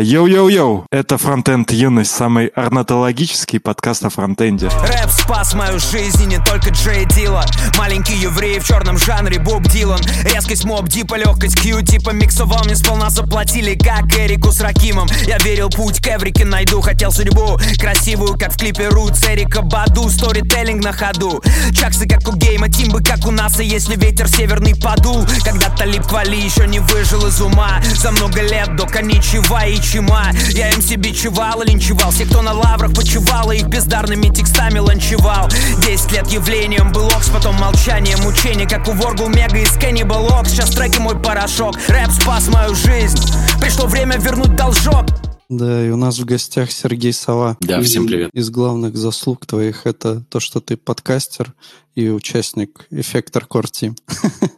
Йоу-йоу-йоу, это Фронтенд Юность, самый орнитологический подкаст о фронтенде. Рэп спас мою жизнь, и не только J Dilla Маленький еврей в черном жанре Боб Дилан. Резкость Mobb Deep'а, легкость Q-Tip'а Миксовал мне сполна заплатили, как Эрику с Rakim'ом. Я верил, путь к Эврике найду, хотел судьбу Красивую, как в клипе Roots Erykah Badu. Сторителлинг на ходу. Чаксы, как у Гейма, Timbы, как у нас И если ветер северный подул. Когда Talib Kweli еще не выжил из ума. За много лет до коничива и чима Я им себе чевал и линчевал Все, кто на лаврах почивал И их бездарными текстами ланчевал Десять лет явлением был окс Потом молчание, мучение Как у Воргул Мега из Cannibal Окс Сейчас треки мой порошок Рэп спас мою жизнь Пришло время вернуть должок Да, и у нас в гостях Сергей Сова. Да, всем привет. Из главных заслуг твоих это то, что ты подкастер и участник Эффектор Core Team.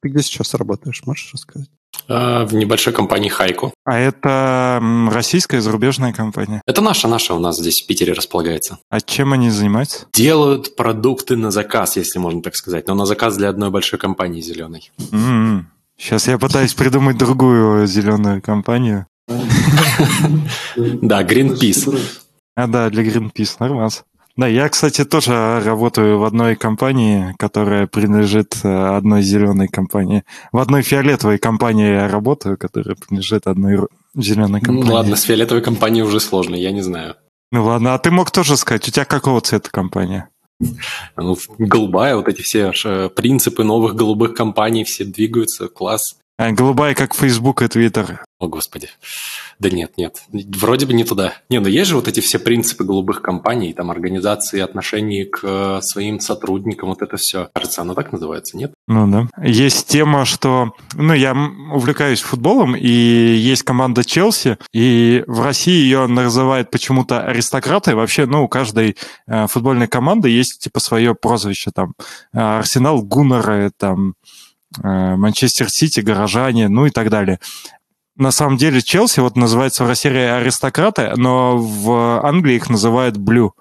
Ты где сейчас работаешь, можешь рассказать? А, в небольшой компании Хайку. А это российская зарубежная компания. Это наша, наша у нас здесь в Питере располагается. А чем они занимаются? Делают продукты на заказ, если можно так сказать. Но на заказ для одной большой компании зеленой. Сейчас я пытаюсь придумать другую зеленую компанию. Да, Greenpeace. А да, для Greenpeace, нормально. Да, я, кстати, тоже работаю в одной компании, которая принадлежит э, одной зеленой компании. В одной фиолетовой компании я работаю, которая принадлежит одной зеленой Ну, компании. ладно, с фиолетовой компанией уже сложно, я не знаю. Ну ладно, а ты мог тоже сказать, у тебя какого цвета компания? Ну, голубая, вот эти все принципы новых голубых компаний, все двигаются, класс. А, голубая, как Facebook и Twitter. О, господи. Да нет, нет. Вроде бы не туда. Не, ну есть же вот эти все принципы голубых компаний, там, организации отношений к э, своим сотрудникам, вот это все. Кажется, оно так называется, нет? Ну да. Есть тема, что... Ну, я увлекаюсь футболом, и есть команда Челси, и в России ее называют почему-то аристократы. Вообще, ну, у каждой э, футбольной команды есть, типа, свое прозвище. Там э, Арсенал Gunners, там э, Манчестер Сити, Горожане, ну и так далее. На самом деле Челси вот называется в России аристократы, но в Англии их называют Blue.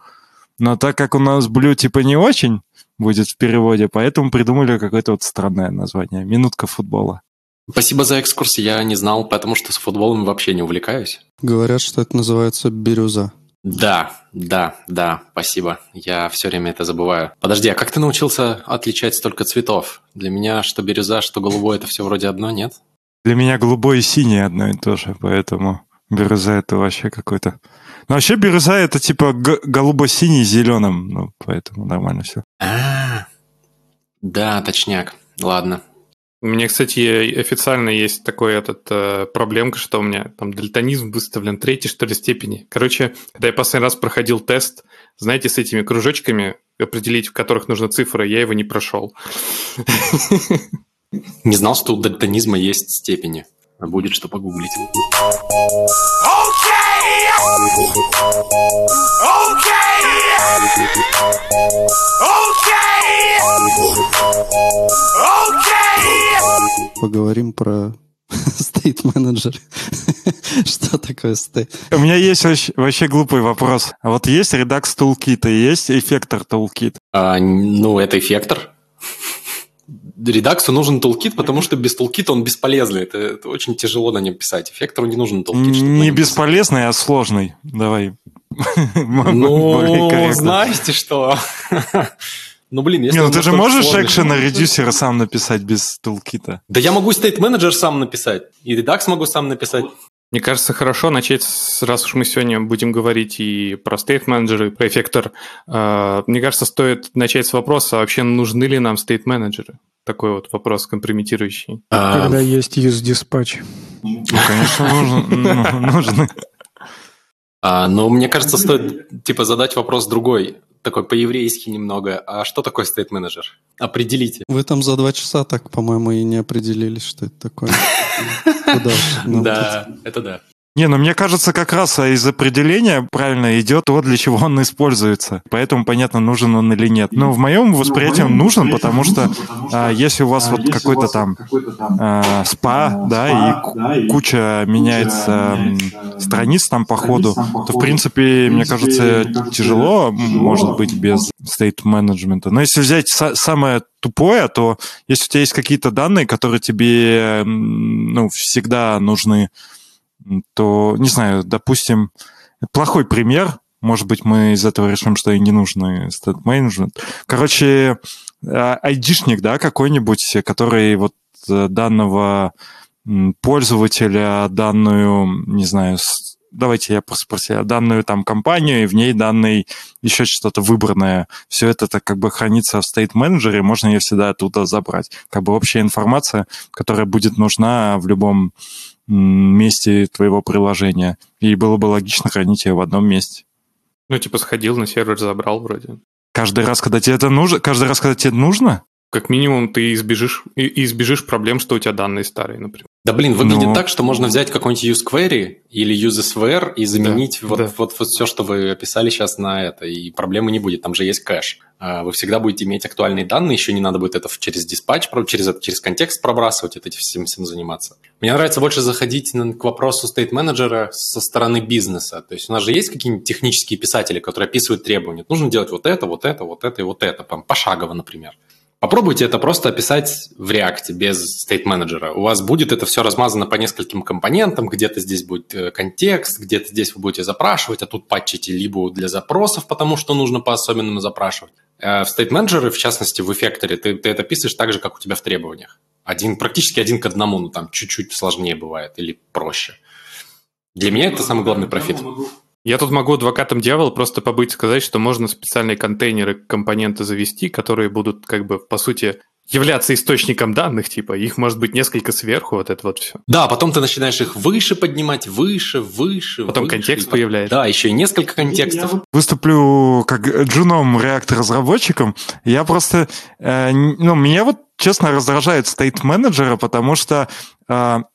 Но так как у нас Blue типа не очень будет в переводе, поэтому придумали какое-то вот странное название. Минутка футбола. Спасибо за экскурс, я не знал, потому что с футболом вообще не увлекаюсь. Говорят, что это называется бирюза. Да, да, да, спасибо. Я все время это забываю. Подожди, а как ты научился отличать столько цветов? Для меня что бирюза, что голубой, это все вроде одно, нет? Для меня голубой и синий одно и то же, поэтому бирюза это вообще какой-то... Ну, вообще бирюза это типа г- голубо-синий с зеленым, ну, поэтому нормально все. А, да, точняк. Ладно. У меня, кстати, официально есть такой этот э, проблемка, что у меня там дальтонизм выставлен третьей, что ли, степени. Короче, когда я последний раз проходил тест, знаете, с этими кружочками, определить, в которых нужны цифры, я его не прошел. Не знал, что у дальтонизма есть степени. А Будет что погуглить. Поговорим про стейт менеджер. Что такое стейт? У меня есть вообще, вообще глупый вопрос. А вот есть Redux Toolkit и есть эффектор Toolkit. А, ну, это эффектор. Редаксу нужен тулкит, потому что без тулкита он бесполезный. Это, это очень тяжело на нем писать. Эффектору не нужен тулкит. Не нем писать. бесполезный, а сложный. Давай. Ну, знаете что? Ну, блин, если Не, ну ты же можешь экшена редюсера сам написать без тулкита? Да я могу State Manager сам написать. И редакс могу сам написать. Мне кажется, хорошо начать, с- раз уж мы сегодня будем говорить и про state менеджеры, и про эффектор, мне кажется, стоит начать с вопроса, а вообще нужны ли нам state менеджеры? Такой вот вопрос компрометирующий. А, Когда есть use dispatch. Ну, конечно, нужен. ну, нужны. а, но мне кажется, стоит типа задать вопрос другой. Такой по-еврейски немного. А что такое Manager? Определите. Вы там за два часа так, по-моему, и не определились, что это такое. Да, это да. Не, ну мне кажется, как раз а, из определения правильно идет то, для чего он используется. Поэтому понятно, нужен он или нет. Но в моем восприятии он нужен, потому что а, если у вас вот какой-то там а, спа, да, и ку- куча меняется страниц там по ходу, то, в принципе, мне кажется, тяжело, может быть, без state менеджмента. Но если взять са- самое тупое, то если у тебя есть какие-то данные, которые тебе ну, всегда нужны, то, не знаю, допустим, плохой пример, может быть, мы из этого решим, что и не нужно стат менеджмент. Короче, а, айдишник, да, какой-нибудь, который вот э, данного пользователя, данную, не знаю, давайте я просто спросил, данную там компанию, и в ней данный еще что-то выбранное. Все это так как бы хранится в state менеджере, можно ее всегда оттуда забрать. Как бы общая информация, которая будет нужна в любом месте твоего приложения. И было бы логично хранить ее в одном месте. Ну, типа сходил на сервер, забрал вроде. Каждый раз, когда тебе это нужно? Каждый раз, когда тебе нужно? Как минимум ты избежишь, избежишь проблем, что у тебя данные старые, например. Да блин, выглядит Но... Ну. так, что можно взять какой-нибудь useQuery или useSVR и заменить да, вот, да. Вот, вот все, что вы описали сейчас на это, и проблемы не будет, там же есть кэш. А, вы всегда будете иметь актуальные данные, еще не надо будет это через диспатч, через, через контекст пробрасывать, это этим всем заниматься. Мне нравится больше заходить к вопросу state менеджера со стороны бизнеса. То есть у нас же есть какие-нибудь технические писатели, которые описывают требования. Нужно делать вот это, вот это, вот это и вот это, пошагово, например. Попробуйте это просто описать в React без state менеджера. У вас будет это все размазано по нескольким компонентам, где-то здесь будет э, контекст, где-то здесь вы будете запрашивать, а тут патчите либо для запросов, потому что нужно по-особенному запрашивать. Э, в state менеджере, в частности, в эффекторе, ты, ты это пишешь так же, как у тебя в требованиях. Один, практически один к одному, ну там чуть-чуть сложнее бывает или проще. Для меня это самый главный профит. Я тут могу адвокатом дьявола просто побыть сказать, что можно специальные контейнеры, компоненты завести, которые будут, как бы, по сути, являться источником данных, типа, их может быть несколько сверху, вот это вот все. Да, потом ты начинаешь их выше поднимать, выше, выше, Потом выше, контекст появляется. Да, еще и несколько контекстов. Я выступлю как джуном реактор-разработчиком. Я просто, э, ну, меня вот честно раздражает стейт менеджера, потому что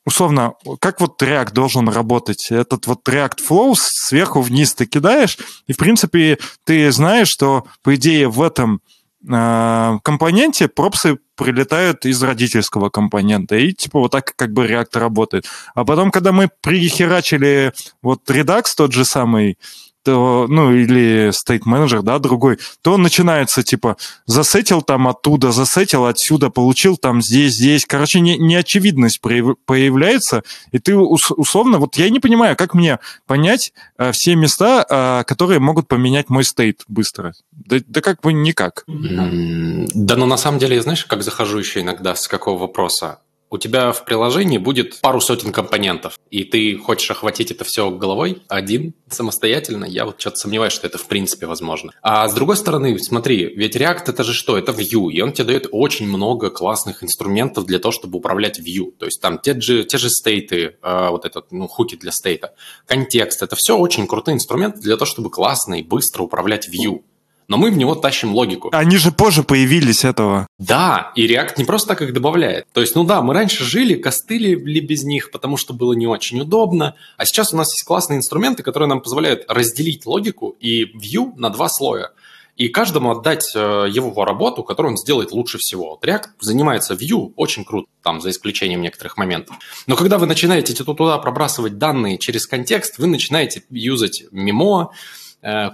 условно, как вот React должен работать? Этот вот React Flow сверху вниз ты кидаешь, и, в принципе, ты знаешь, что, по идее, в этом uh, компоненте пропсы прилетают из родительского компонента, и типа вот так как бы React работает. А потом, когда мы прихерачили вот Redux тот же самый, то, ну, или state менеджер, да, другой, то начинается, типа, засетил там оттуда, засетил отсюда, получил там здесь, здесь. Короче, не, неочевидность появляется, и ты условно, вот я не понимаю, как мне понять а, все места, а, которые могут поменять мой стейт быстро. Да, да как бы никак. Да, но на самом деле, знаешь, как захожу еще иногда с какого вопроса? У тебя в приложении будет пару сотен компонентов, и ты хочешь охватить это все головой один, самостоятельно, я вот что-то сомневаюсь, что это в принципе возможно. А с другой стороны, смотри, ведь React это же что? Это View, и он тебе дает очень много классных инструментов для того, чтобы управлять View. То есть там те же, те же стейты, э, вот этот, ну, хуки для стейта, контекст, это все очень крутые инструменты для того, чтобы классно и быстро управлять View но мы в него тащим логику. Они же позже появились этого. Да, и React не просто так их добавляет. То есть, ну да, мы раньше жили, костыли ли без них, потому что было не очень удобно, а сейчас у нас есть классные инструменты, которые нам позволяют разделить логику и view на два слоя и каждому отдать э, его работу, которую он сделает лучше всего. Вот React занимается View очень круто, там, за исключением некоторых моментов. Но когда вы начинаете туда пробрасывать данные через контекст, вы начинаете юзать мемо, Э,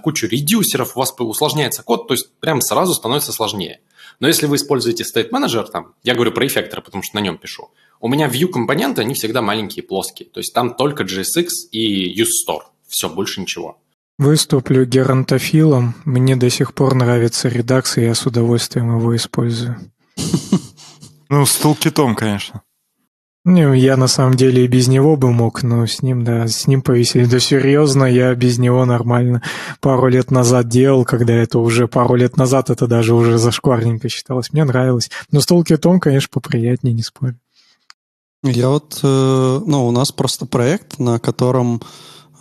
кучу редюсеров, у вас усложняется код, то есть прям сразу становится сложнее. Но если вы используете State Manager, там, я говорю про эффекторы, потому что на нем пишу, у меня view компоненты, они всегда маленькие, плоские. То есть там только JSX и UseStore. Все, больше ничего. Выступлю геронтофилом. Мне до сих пор нравится редакс, и я с удовольствием его использую. Ну, с тулкитом, конечно. Не, я на самом деле и без него бы мог, но с ним, да, с ним повесили. Да серьезно, я без него нормально пару лет назад делал, когда это уже пару лет назад, это даже уже зашкварненько считалось. Мне нравилось. Но с Толкитом, конечно, поприятнее, не спорю. Я вот, э, ну, у нас просто проект, на котором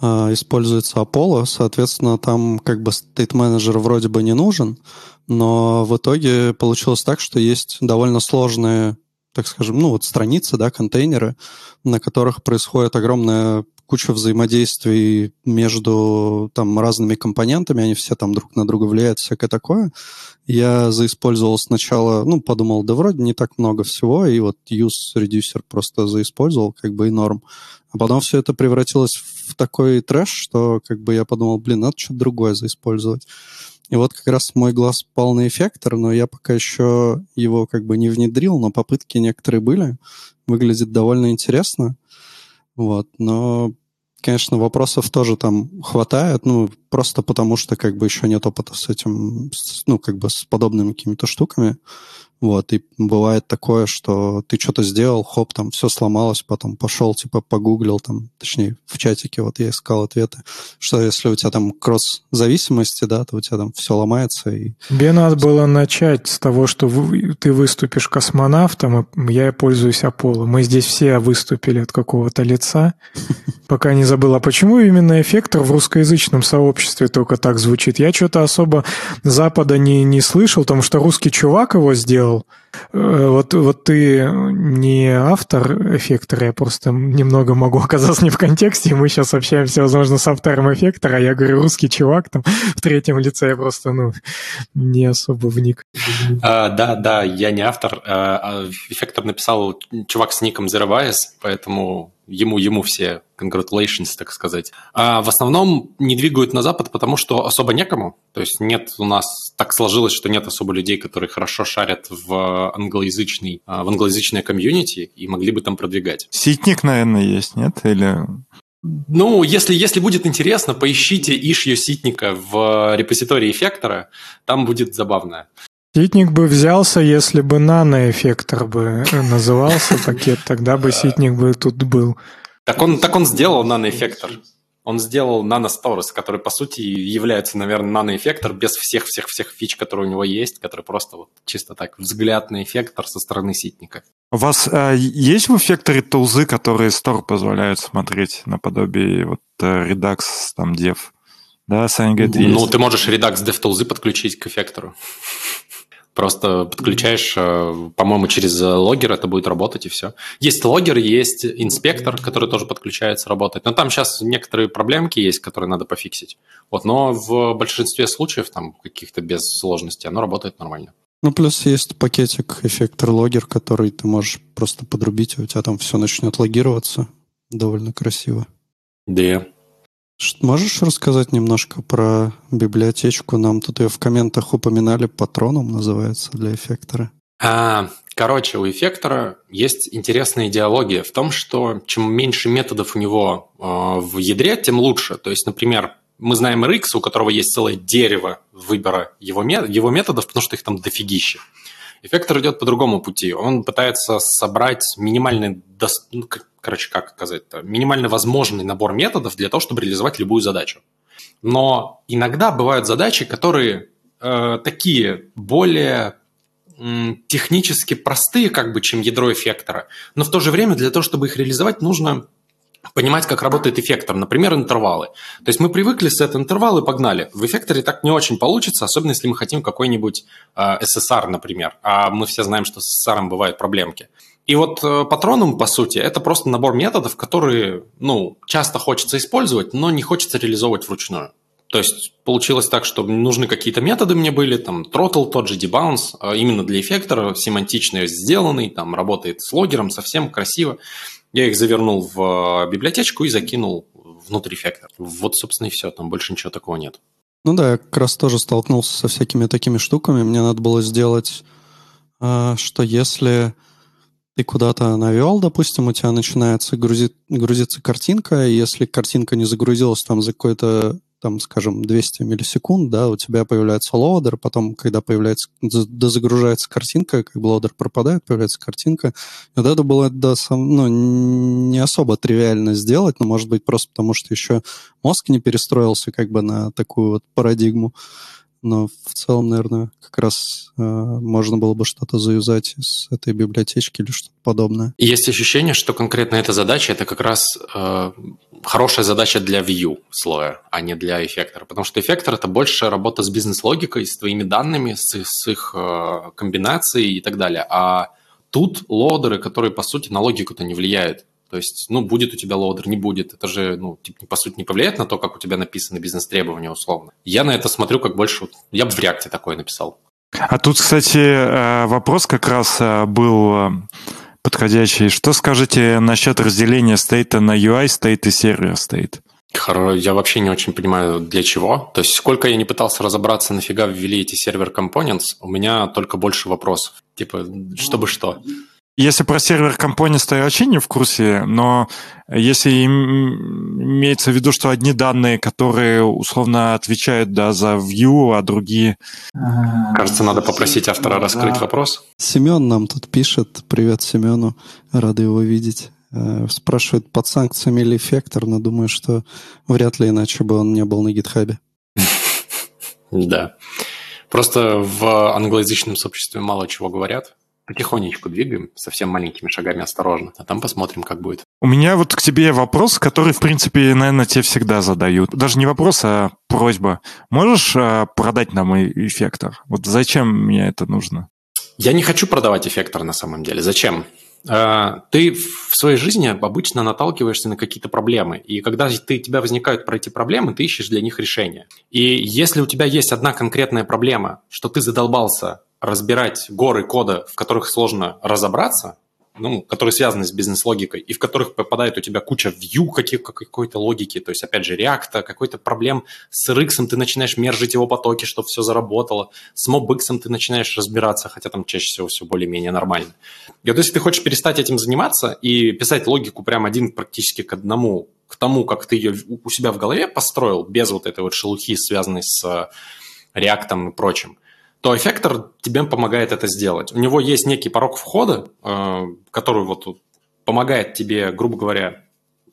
э, используется Apollo, соответственно, там как бы стейт-менеджер вроде бы не нужен, но в итоге получилось так, что есть довольно сложные так скажем, ну вот страницы, да, контейнеры, на которых происходит огромная куча взаимодействий между там разными компонентами, они все там друг на друга влияют, всякое такое. Я заиспользовал сначала, ну, подумал, да вроде не так много всего, и вот use reducer просто заиспользовал, как бы и норм. А потом все это превратилось в такой трэш, что как бы я подумал, блин, надо что-то другое заиспользовать. И вот как раз мой глаз пал на эффектор, но я пока еще его как бы не внедрил, но попытки некоторые были. Выглядит довольно интересно. Вот, но конечно, вопросов тоже там хватает, ну, просто потому что как бы еще нет опыта с этим, ну, как бы с подобными какими-то штуками. Вот, и бывает такое, что ты что-то сделал, хоп, там все сломалось, потом пошел, типа, погуглил, там, точнее, в чатике вот я искал ответы, что если у тебя там кросс-зависимости, да, то у тебя там все ломается. И... Тебе надо было начать с того, что ты выступишь космонавтом, и я пользуюсь Аполло. Мы здесь все выступили от какого-то лица, пока не забыл. А почему именно эффектор в русскоязычном сообществе только так звучит? Я что-то особо Запада не, не слышал, потому что русский чувак его сделал, сделал. Э, вот, вот ты не автор эффектора, я просто немного могу оказаться не в контексте, мы сейчас общаемся, возможно, с автором эффектора, а я говорю русский чувак там в третьем лице, я просто, ну, не особо вник. А, да, да, я не автор. А, а эффектор написал чувак с ником Zero Bias, поэтому ему, ему все congratulations, так сказать. А в основном не двигают на Запад, потому что особо некому. То есть нет у нас, так сложилось, что нет особо людей, которые хорошо шарят в англоязычный, а, в англоязычное комьюнити и могли бы там продвигать. Ситник, наверное, есть, нет? Или ну, если, если будет интересно, поищите ишью ситника в репозитории эффектора, там будет забавно. Ситник бы взялся, если бы наноэффектор бы назывался пакет, тогда бы ситник бы тут был. Так он, так он сделал наноэффектор. Он сделал наносторос, который, по сути, является, наверное, наноэффектор без всех-всех-всех фич, которые у него есть, который просто вот чисто так взгляд на эффектор со стороны ситника. У вас а, есть в эффекторе тулзы, которые стор позволяют смотреть наподобие вот э, Redux, там, Dev? Да, Саня говорит, Ну, есть. ты можешь Redux DevTools подключить к эффектору. Просто подключаешь, э, по-моему, через логер это будет работать и все. Есть логер, есть инспектор, который тоже подключается, работать. Но там сейчас некоторые проблемки есть, которые надо пофиксить. Вот, но в большинстве случаев, там каких-то без сложности, оно работает нормально. Ну, плюс есть пакетик эффектор логер, который ты можешь просто подрубить, и у тебя там все начнет логироваться довольно красиво. Да. Можешь рассказать немножко про библиотечку? Нам тут ее в комментах упоминали, патроном называется для эффектора. А, короче, у эффектора есть интересная идеология в том, что чем меньше методов у него э, в ядре, тем лучше. То есть, например, мы знаем RX, у которого есть целое дерево выбора его, его методов, потому что их там дофигища. Эффектор идет по другому пути. Он пытается собрать минимальный, ну, короче, как сказать-то, минимально возможный набор методов для того, чтобы реализовать любую задачу. Но иногда бывают задачи, которые э, такие более технически простые, как бы, чем ядро эффектора, но в то же время для того, чтобы их реализовать, нужно понимать, как работает эффектор, например, интервалы. То есть мы привыкли сет интервал и погнали. В эффекторе так не очень получится, особенно если мы хотим какой-нибудь э, SSR, например. А мы все знаем, что с SSR бывают проблемки. И вот э, патроном, по сути, это просто набор методов, которые, ну, часто хочется использовать, но не хочется реализовывать вручную. То есть получилось так, что нужны какие-то методы мне были, там, throttle, тот же debounce, а именно для эффектора, семантично сделанный, там, работает с логером, совсем красиво. Я их завернул в э, библиотечку и закинул внутрь эффектора. Вот, собственно, и все, там больше ничего такого нет. Ну да, я как раз тоже столкнулся со всякими такими штуками. Мне надо было сделать, э, что если ты куда-то навел, допустим, у тебя начинается грузить, грузиться картинка, и если картинка не загрузилась там за какой-то там, скажем, 200 миллисекунд, да, у тебя появляется loader, потом, когда появляется, дозагружается картинка, как бы loader пропадает, появляется картинка. Вот это было, да, сам, ну, не особо тривиально сделать, но, может быть, просто потому, что еще мозг не перестроился как бы на такую вот парадигму но в целом, наверное, как раз э, можно было бы что-то заюзать из этой библиотечки или что-то подобное. Есть ощущение, что конкретно эта задача это как раз э, хорошая задача для view слоя, а не для эффектора, потому что эффектор это больше работа с бизнес-логикой, с твоими данными, с, с их э, комбинацией и так далее. А тут loader ы, которые по сути на логику-то не влияют. То есть, ну, будет у тебя loader, не будет. Это же, ну, типа, по сути, не повлияет на то, как у тебя написаны бизнес-требования условно. Я на это смотрю как больше... Я бы в реакте такое написал. А тут, кстати, э, вопрос как раз э, был э, подходящий. Что скажете насчет разделения стейта на UI стейт и сервер стейт? Я вообще не очень понимаю, для чего. То есть, сколько я не пытался разобраться, нафига ввели эти сервер components, у меня только больше вопросов. Типа, чтобы что? Если про сервер Components, то я вообще не в курсе, но если имеется в виду, что одни данные, которые условно отвечают да, за view, а другие... Кажется, надо попросить автора раскрыть да. вопрос. Семен нам тут пишет. Привет Семену, рады его видеть. Э, спрашивает, под санкциями или эффектор, но думаю, что вряд ли иначе бы он не был на гитхабе. Да. Просто в англоязычном сообществе мало чего говорят потихонечку двигаем, совсем маленькими шагами осторожно, а там посмотрим, как будет. У меня вот к тебе вопрос, который, в принципе, наверное, тебе всегда задают. Даже не вопрос, а просьба. Можешь а, продать нам эффектор? Вот зачем мне это нужно? Я не хочу продавать эффектор на самом деле. Зачем? А, ты в своей жизни обычно наталкиваешься на какие-то проблемы. И когда ты, у тебя возникают про эти проблемы, ты ищешь для них решение. И если у тебя есть одна конкретная проблема, что ты задолбался разбирать горы кода, в которых сложно разобраться, ну, которые связаны с бизнес-логикой, и в которых попадает у тебя куча view каких, какой-то логики, то есть, опять же, React, какой-то проблем с RX, ты начинаешь мержить его потоки, чтобы все заработало, с MobX ты начинаешь разбираться, хотя там чаще всего все более-менее нормально. И вот если ты хочешь перестать этим заниматься и писать логику прям один практически к одному, к тому, как ты ее у себя в голове построил, без вот этой вот шелухи, связанной с React и прочим, то эффектор тебе помогает это сделать. У него есть некий порог входа, э, который вот помогает тебе, грубо говоря,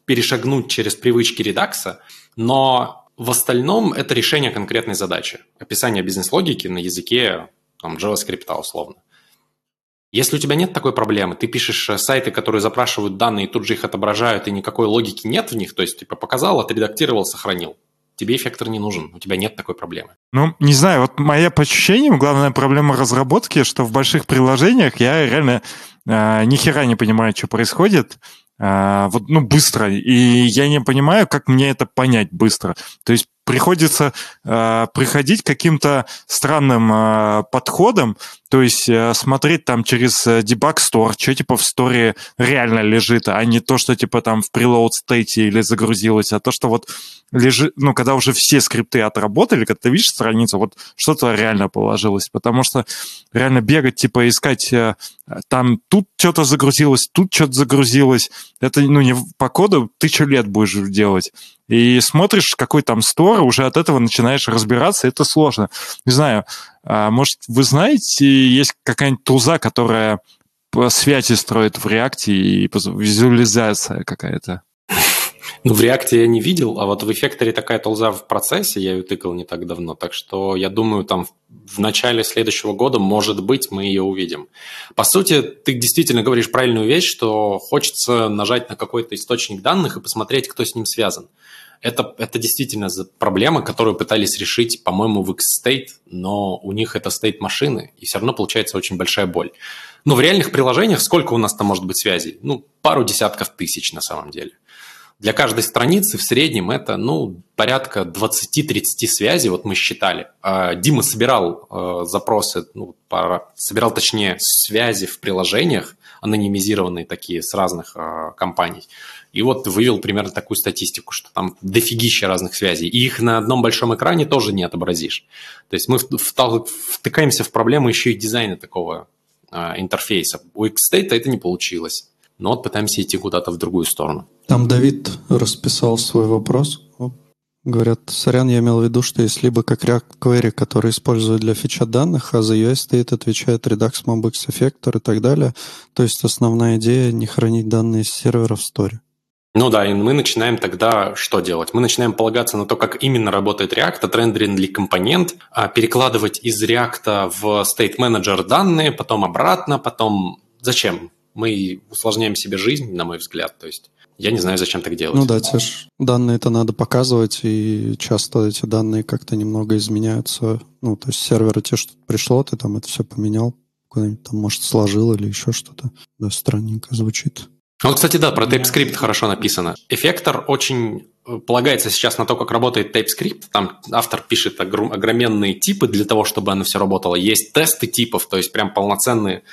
перешагнуть через привычки редакса, но в остальном это решение конкретной задачи. Описание бизнес-логики на языке там, JavaScript условно. Если у тебя нет такой проблемы, ты пишешь э, сайты, которые запрашивают данные и тут же их отображают, и никакой логики нет в них, то есть типа показал, отредактировал, сохранил тебе эффектор не нужен, у тебя нет такой проблемы. Ну, не знаю, вот моя по ощущениям, главная проблема разработки, что в больших приложениях я реально э, ни хера не понимаю, что происходит. Э, вот, ну, быстро. И я не понимаю, как мне это понять быстро. То есть приходится э, приходить каким-то странным э, подходам, то есть э, смотреть там через э, debug store, что типа в сторе реально лежит, а не то, что типа там в preload state или загрузилось, а то, что вот лежит, ну, когда уже все скрипты отработали, когда ты видишь страницу, вот что-то реально положилось, потому что реально бегать, типа искать э, там тут что-то загрузилось, тут что-то загрузилось, это, ну, не по коду тысячу лет будешь делать. И смотришь, какой там стор, уже от этого начинаешь разбираться, это сложно. Не знаю, а, может, вы знаете, есть какая-нибудь туза, которая связи строит в React и визуализация какая-то? Ну, в React я не видел, а вот в эффекторе такая толза в процессе, я ее тыкал не так давно, так что я думаю, там в начале следующего года, может быть, мы ее увидим. По сути, ты действительно говоришь правильную вещь, что хочется нажать на какой-то источник данных и посмотреть, кто с ним связан. Это, это действительно проблема, которую пытались решить, по-моему, в X-State, но у них это state машины, и все равно получается очень большая боль. Но в реальных приложениях сколько у нас там может быть связей? Ну, пару десятков тысяч на самом деле. Для каждой страницы в среднем это, ну, порядка 20-30 связей, вот мы считали. А, Дима собирал э, запросы, ну, собирал, точнее, связи в приложениях, анонимизированные такие с разных э, компаний. И вот вывел примерно такую статистику, что там дофигища разных связей. И их на одном большом экране тоже не отобразишь. То есть мы втыкаемся в проблему еще и дизайна такого интерфейса. У Xstate это не получилось но вот пытаемся идти куда-то в другую сторону. Там Давид расписал свой вопрос. Говорят, сорян, я имел в виду, что есть либо как React Query, который используют для фича данных, а за UI стоит, отвечает Redux, Mobix, Effector и так далее. То есть основная идея не хранить данные с сервера в сторе. Ну да, и мы начинаем тогда что делать? Мы начинаем полагаться на то, как именно работает React, отрендеренный компонент, а перекладывать из React в State Manager данные, потом обратно, потом... Зачем? Мы усложняем себе жизнь, на мой взгляд. То есть я не знаю, зачем так делать. Ну да, те же данные это надо показывать, и часто эти данные как-то немного изменяются. Ну, то есть сервера те, что пришло, ты там это все поменял, куда-нибудь там, может, сложил или еще что-то. Да, странненько звучит. Ну, вот, кстати, да, про TypeScript хорошо написано. Эффектор очень э, полагается сейчас на то, как работает TypeScript. Там автор пишет огроменные типы для того, чтобы оно все работало. Есть тесты типов, то есть прям полноценные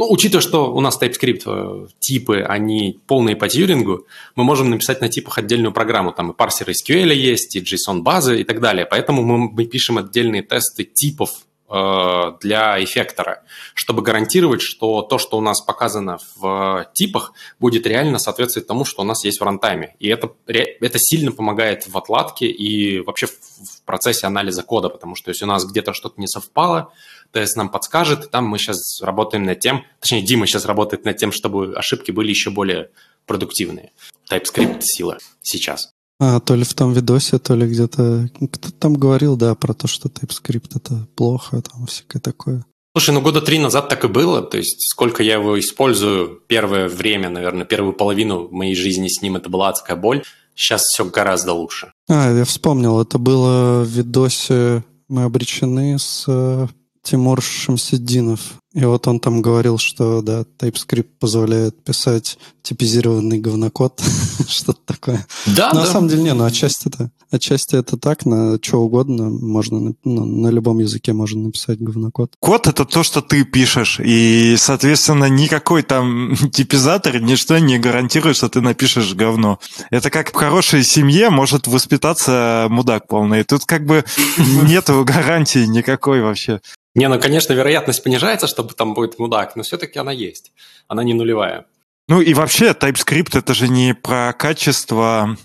ну, учитывая, что у нас TypeScript э, типы, они полные по тьюрингу, мы можем написать на типах отдельную программу. Там и парсер SQL есть, и JSON-базы и так далее. Поэтому мы, мы пишем отдельные тесты типов э, для эффектора, чтобы гарантировать, что то, что у нас показано в типах, будет реально соответствовать тому, что у нас есть в рантайме. И это, это сильно помогает в отладке и вообще в процессе анализа кода, потому что если у нас где-то что-то не совпало, тест нам подскажет, и там мы сейчас работаем над тем, точнее, Дима сейчас работает над тем, чтобы ошибки были еще более продуктивные. TypeScript сила сейчас. А, то ли в том видосе, то ли где-то... Кто-то там говорил, да, про то, что TypeScript это плохо, там всякое такое. Слушай, ну года три назад так и было. То есть сколько я его использую, первое время, наверное, первую половину моей жизни с ним это была адская боль. Сейчас все гораздо лучше. А, я вспомнил, это было в видосе «Мы обречены» с э, Тимур Шамсиддинов. И вот он там говорил, что да, TypeScript позволяет писать типизированный говнокод, что-то такое. Да, Но да. на самом деле не, ну отчасти это, отчасти это так, на что угодно можно, ну, на любом языке можно написать говнокод. Код — это то, что ты пишешь, и, соответственно, никакой там типизатор, ничто не гарантирует, что ты напишешь говно. Это как в хорошей семье может воспитаться мудак полный. Тут как бы нету гарантии никакой вообще. Не, ну, конечно, вероятность понижается, чтобы там будет мудак, но все-таки она есть. Она не нулевая. Ну и вообще TypeScript это же не про качество,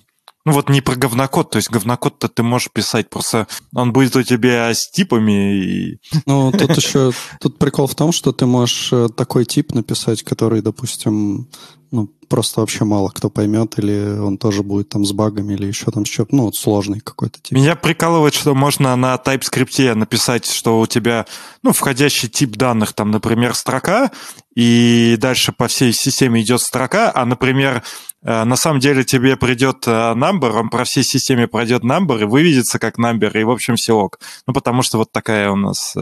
ну вот не про говнокод, то есть говнокод-то ты можешь писать, просто он будет у тебя с типами. И... Ну, тут еще, тут прикол в том, что ты можешь э, такой тип написать, который, допустим, ну, просто вообще мало кто поймет, или он тоже будет там с багами, или еще там что ну, вот сложный какой-то тип. Меня прикалывает, что можно на TypeScript написать, что у тебя, ну, входящий тип данных, там, например, строка, и дальше по всей системе идет строка, а, например, на самом деле тебе придет number, он по всей системе пройдет number и выведется как number, и, в общем, все ок. Ну, потому что вот такая у нас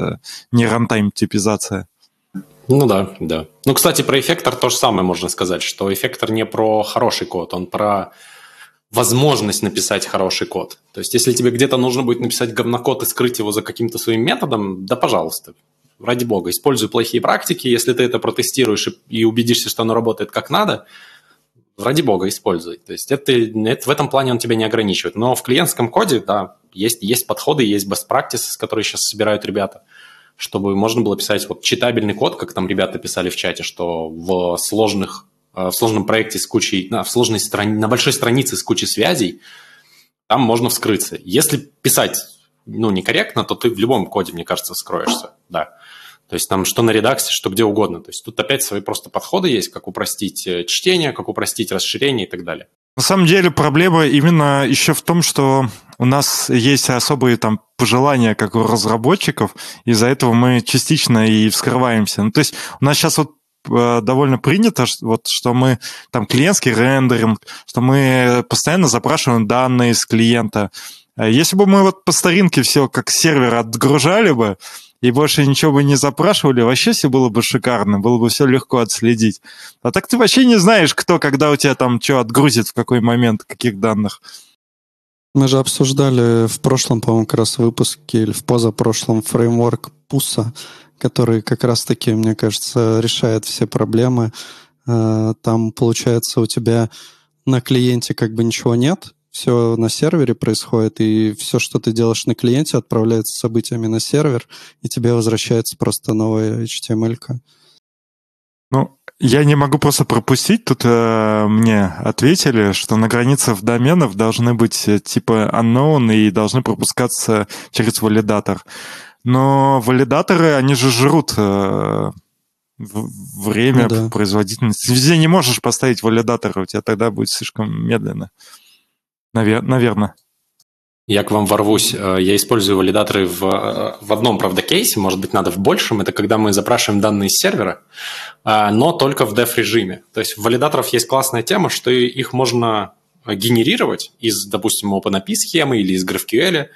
не рантайм типизация. Ну да, да. Ну, кстати, про эффектор то же самое можно сказать, что эффектор не про хороший код, он про возможность написать хороший код. То есть, если тебе где-то нужно будет написать говнокод и скрыть его за каким-то своим методом, да пожалуйста, ради бога, используй плохие практики, если ты это протестируешь и убедишься, что оно работает как надо, ради бога, используй. То есть это, это, в этом плане он тебя не ограничивает. Но в клиентском коде, да, есть, есть подходы, есть best practices, которые сейчас собирают ребята чтобы можно было писать вот читабельный код, как там ребята писали в чате, что в сложных в сложном проекте с кучей, на, в сложной страни, на большой странице с кучей связей, там можно вскрыться. Если писать ну, некорректно, то ты в любом коде, мне кажется, вскроешься, да. То есть там что на редаксе, что где угодно. То есть тут опять свои просто подходы есть, как упростить чтение, как упростить расширение и так далее. На самом деле проблема именно еще в том, что у нас есть особые там пожелания, как у разработчиков, из-за этого мы частично и вскрываемся. Ну, то есть у нас сейчас вот довольно принято, вот, что мы там клиентский рендеринг, что мы постоянно запрашиваем данные с клиента. Если бы мы вот по старинке все как сервер отгружали бы, и больше ничего бы не запрашивали, вообще все было бы шикарно, было бы все легко отследить. А так ты вообще не знаешь, кто, когда у тебя там что отгрузит, в какой момент, каких данных. Мы же обсуждали в прошлом, по-моему, как раз выпуске или в позапрошлом фреймворк Пуса, который как раз-таки, мне кажется, решает все проблемы. Там, получается, у тебя на клиенте как бы ничего нет, все на сервере происходит, и все, что ты делаешь на клиенте, отправляется событиями на сервер, и тебе возвращается просто новая HTML. -ка. Ну, я не могу просто пропустить. Тут э, мне ответили, что на границах доменов должны быть типа unknown и должны пропускаться через валидатор. Но валидаторы, они же жрут э, время, ну, да. производительность. Везде не можешь поставить валидаторы, у тебя тогда будет слишком медленно. Навер- наверное. Я к вам ворвусь. Я использую валидаторы в, в одном, правда, кейсе, может быть, надо в большем. Это когда мы запрашиваем данные с сервера, но только в dev-режиме. То есть в валидаторов есть классная тема, что их можно генерировать из, допустим, OpenAPI схемы или из GraphQL,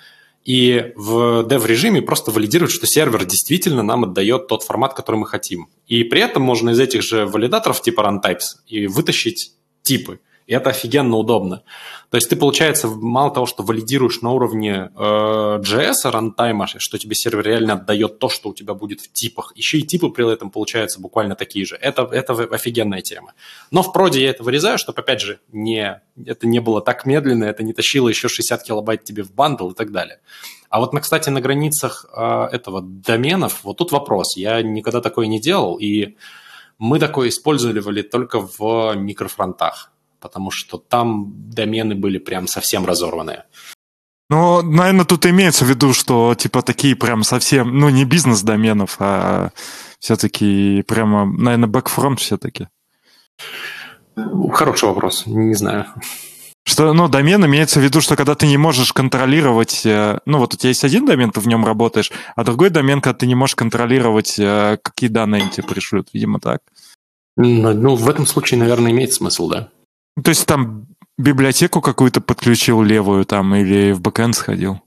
и в dev-режиме просто валидировать, что сервер действительно нам отдает тот формат, который мы хотим. И при этом можно из этих же валидаторов типа runtypes и вытащить типы И это офигенно удобно. То есть ты, получается, мало того, что валидируешь на уровне э, JS, рантайма, что тебе сервер реально отдает то, что у тебя будет в типах, еще и типы при этом получаются буквально такие же. Это, это офигенная тема. Но в проде я это вырезаю, чтобы, опять же, не, это не было так медленно, это не тащило еще 60 килобайт тебе в бандл и так далее. А вот, кстати, на границах э, этого доменов, вот тут вопрос. Я никогда такое не делал, и мы такое использовали только в микрофронтах потому что там домены были прям совсем разорванные. Ну, наверное, тут имеется в виду, что типа такие прям совсем, ну, не бизнес-доменов, а все-таки прямо, наверное, бэк-фронт все-таки. Хороший вопрос, не знаю. Что, ну, домен имеется в виду, что когда ты не можешь контролировать, э, ну, вот у тебя есть один домен, ты в нем работаешь, а другой домен, когда ты не можешь контролировать, э, какие данные тебе пришлют, видимо, так. Ну, в этом случае, наверное, имеет смысл, да. То есть там библиотеку какую-то подключил левую там или в бэкэнд сходил?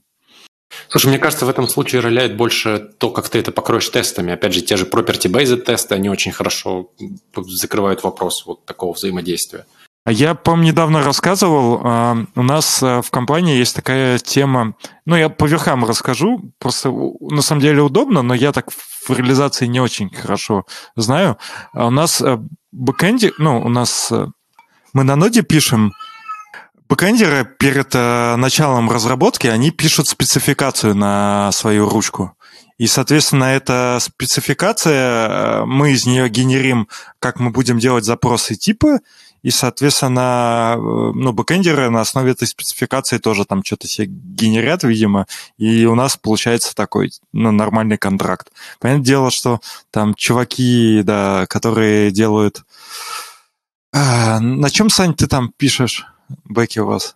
Слушай, мне кажется, в этом случае роляет больше то, как ты это покроешь тестами. Опять же, те же property-based тесты, они очень хорошо закрывают вопрос вот такого взаимодействия. А я, помню, недавно рассказывал, а, у нас а, в компании есть такая тема, ну, я по верхам расскажу, просто на самом деле удобно, но я так в реализации не очень хорошо знаю. У нас в бэкэнде, ну, у нас мы на ноде пишем, бэкэндеры перед э, началом разработки, они пишут спецификацию на свою ручку. И, соответственно, эта спецификация, э, мы из нее генерим, как мы будем делать запросы типа, и, соответственно, э, ну, бэкэндеры на основе этой спецификации тоже там что-то себе генерят, видимо, и у нас получается такой ну, нормальный контракт. Понятное дело, что там чуваки, да, которые делают а, на чем, Сань, ты там пишешь бэки у вас?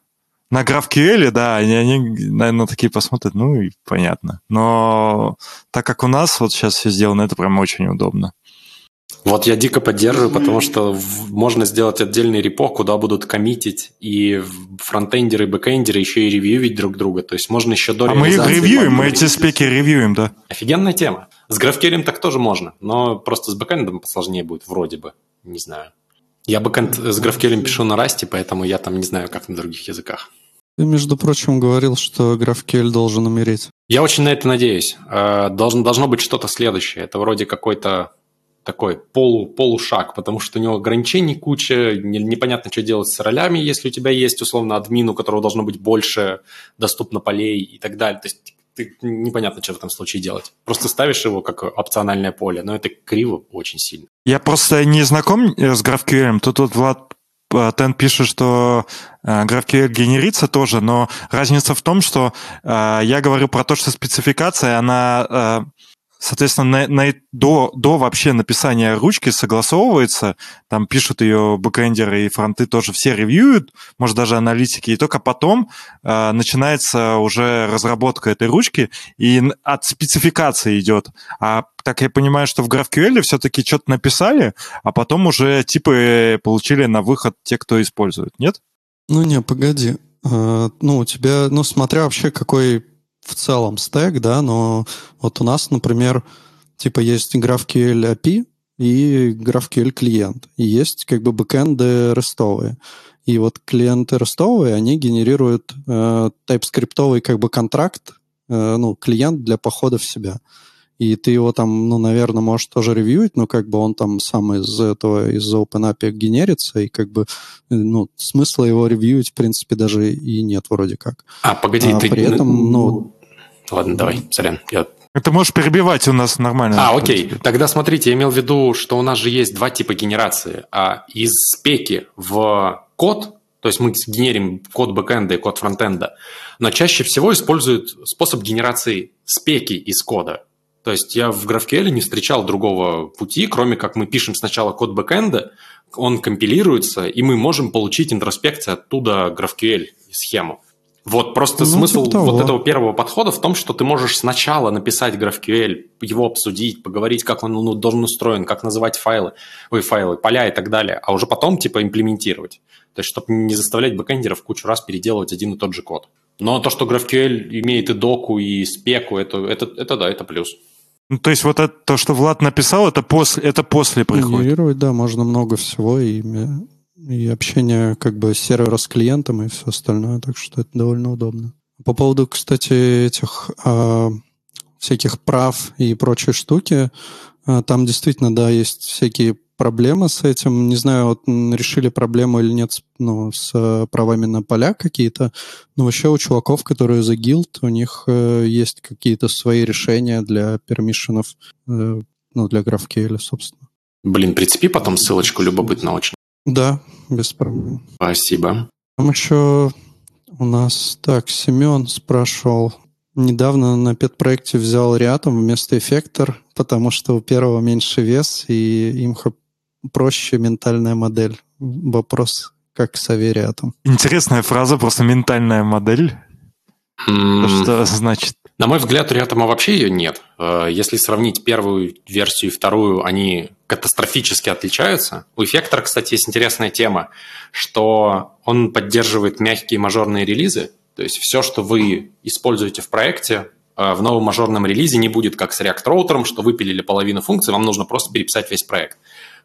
На GraphQL, да, они, они, наверное, такие посмотрят, ну и понятно. Но так как у нас вот сейчас все сделано, это прям очень удобно. Вот я дико поддерживаю, потому что можно сделать отдельный репо, куда будут коммитить и фронтендеры, и бэкендеры еще и ревьюить друг друга. То есть можно еще до А мы их ревьюем, мы эти спеки ревьюем, да. Офигенная тема. С GraphQL так тоже можно, но просто с бэкэндом посложнее будет вроде бы. Не знаю. Я бэкэнд с GraphQL пишу на Rust, поэтому я там не знаю, как на других языках. Ты, между прочим, говорил, что GraphQL должен умереть. Я очень на это надеюсь. Э, должно, должно быть что-то следующее. Это вроде какой-то такой полу, полушаг, потому что у него ограничений куча, непонятно, что делать с ролями, если у тебя есть, условно, админ, у которого должно быть больше доступно полей и так далее. То есть ты непонятно, что в этом случае делать. Просто ставишь его как опциональное поле, но это криво очень сильно. Я просто не знаком э, с GraphQL. Тут вот Влад э, Тен пишет, что э, GraphQL генерится тоже, но разница в том, что я говорю про то, что спецификация, она Соответственно, на, на, до, до вообще написания ручки согласовывается, там пишут ее бэкэндеры и фронты тоже все ревьюют, может даже аналитики, и только потом э, начинается уже разработка этой ручки, и от спецификации идет. А так я понимаю, что в GraphQL все-таки что-то написали, а потом уже типы получили на выход те, кто использует, нет? Ну не, погоди. Uh, ну, у тебя, ну, смотря вообще, какой в целом стек, да, но вот у нас, например, типа есть GraphQL API и GraphQL клиент. И есть как бы бэкэнды рестовые. И вот клиенты рестовые, они генерируют э, TypeScript как бы контракт, э, ну, клиент для похода в себя. И ты его там, ну, наверное, можешь тоже ревьюить, но как бы он там сам из этого, из OpenAPI генерится, и как бы, ну, смысла его ревьюить, в принципе, даже и нет вроде как. А, погоди, а, ты... При этом, ну, Ладно, давай, сорян. Я... Это можешь перебивать у нас нормально. А, окей. Тогда смотрите, я имел в виду, что у нас же есть два типа генерации. А из спеки в код, то есть мы генерим код бэкэнда и код фронтенда, но чаще всего используют способ генерации спеки из кода. То есть я в GraphQL не встречал другого пути, кроме как мы пишем сначала код бэкэнда, он компилируется, и мы можем получить интроспекцию оттуда GraphQL схему. Вот просто ну, смысл типа вот этого первого подхода в том, что ты можешь сначала написать GraphQL, его обсудить, поговорить, как он ну, должен устроен, как называть файлы, ой, файлы, поля и так далее, а уже потом типа имплементировать. То есть, чтобы не заставлять бэкэндеров кучу раз переделывать один и тот же код. Но то, что GraphQL имеет и доку, и спеку, это, это, это да, это плюс. Ну, то есть вот это, то, что Влад написал, это после, это после приходит? Да, можно много всего, и и общение как бы сервера с клиентом и все остальное, так что это довольно удобно. По поводу, кстати, этих э, всяких прав и прочей штуки, э, там действительно, да, есть всякие проблемы с этим. Не знаю, вот решили проблему или нет ну, с э, правами на поля какие-то, но вообще у чуваков, которые за гилд, у них э, есть какие-то свои решения для пермишенов, э, ну, для GraphQL, собственно. Блин, прицепи потом ссылочку, любопытно очень. Да, без проблем. Спасибо. Там еще у нас, так, Семен спрашивал, недавно на пет-проекте взял Реатом вместо эффектор, потому что у первого меньше вес, и им проще ментальная модель. Вопрос, как с Авериатом. Интересная фраза, просто ментальная модель. Mm. Что значит? На мой взгляд, у Реатома вообще ее нет. Э, если сравнить первую версию и вторую, они катастрофически отличаются. У Эффектора, кстати, есть интересная тема, что он поддерживает мягкие мажорные релизы, то есть все, что вы используете в проекте, э, в новом мажорном релизе не будет как с React Router, что выпилили половину функций, вам нужно просто переписать весь проект.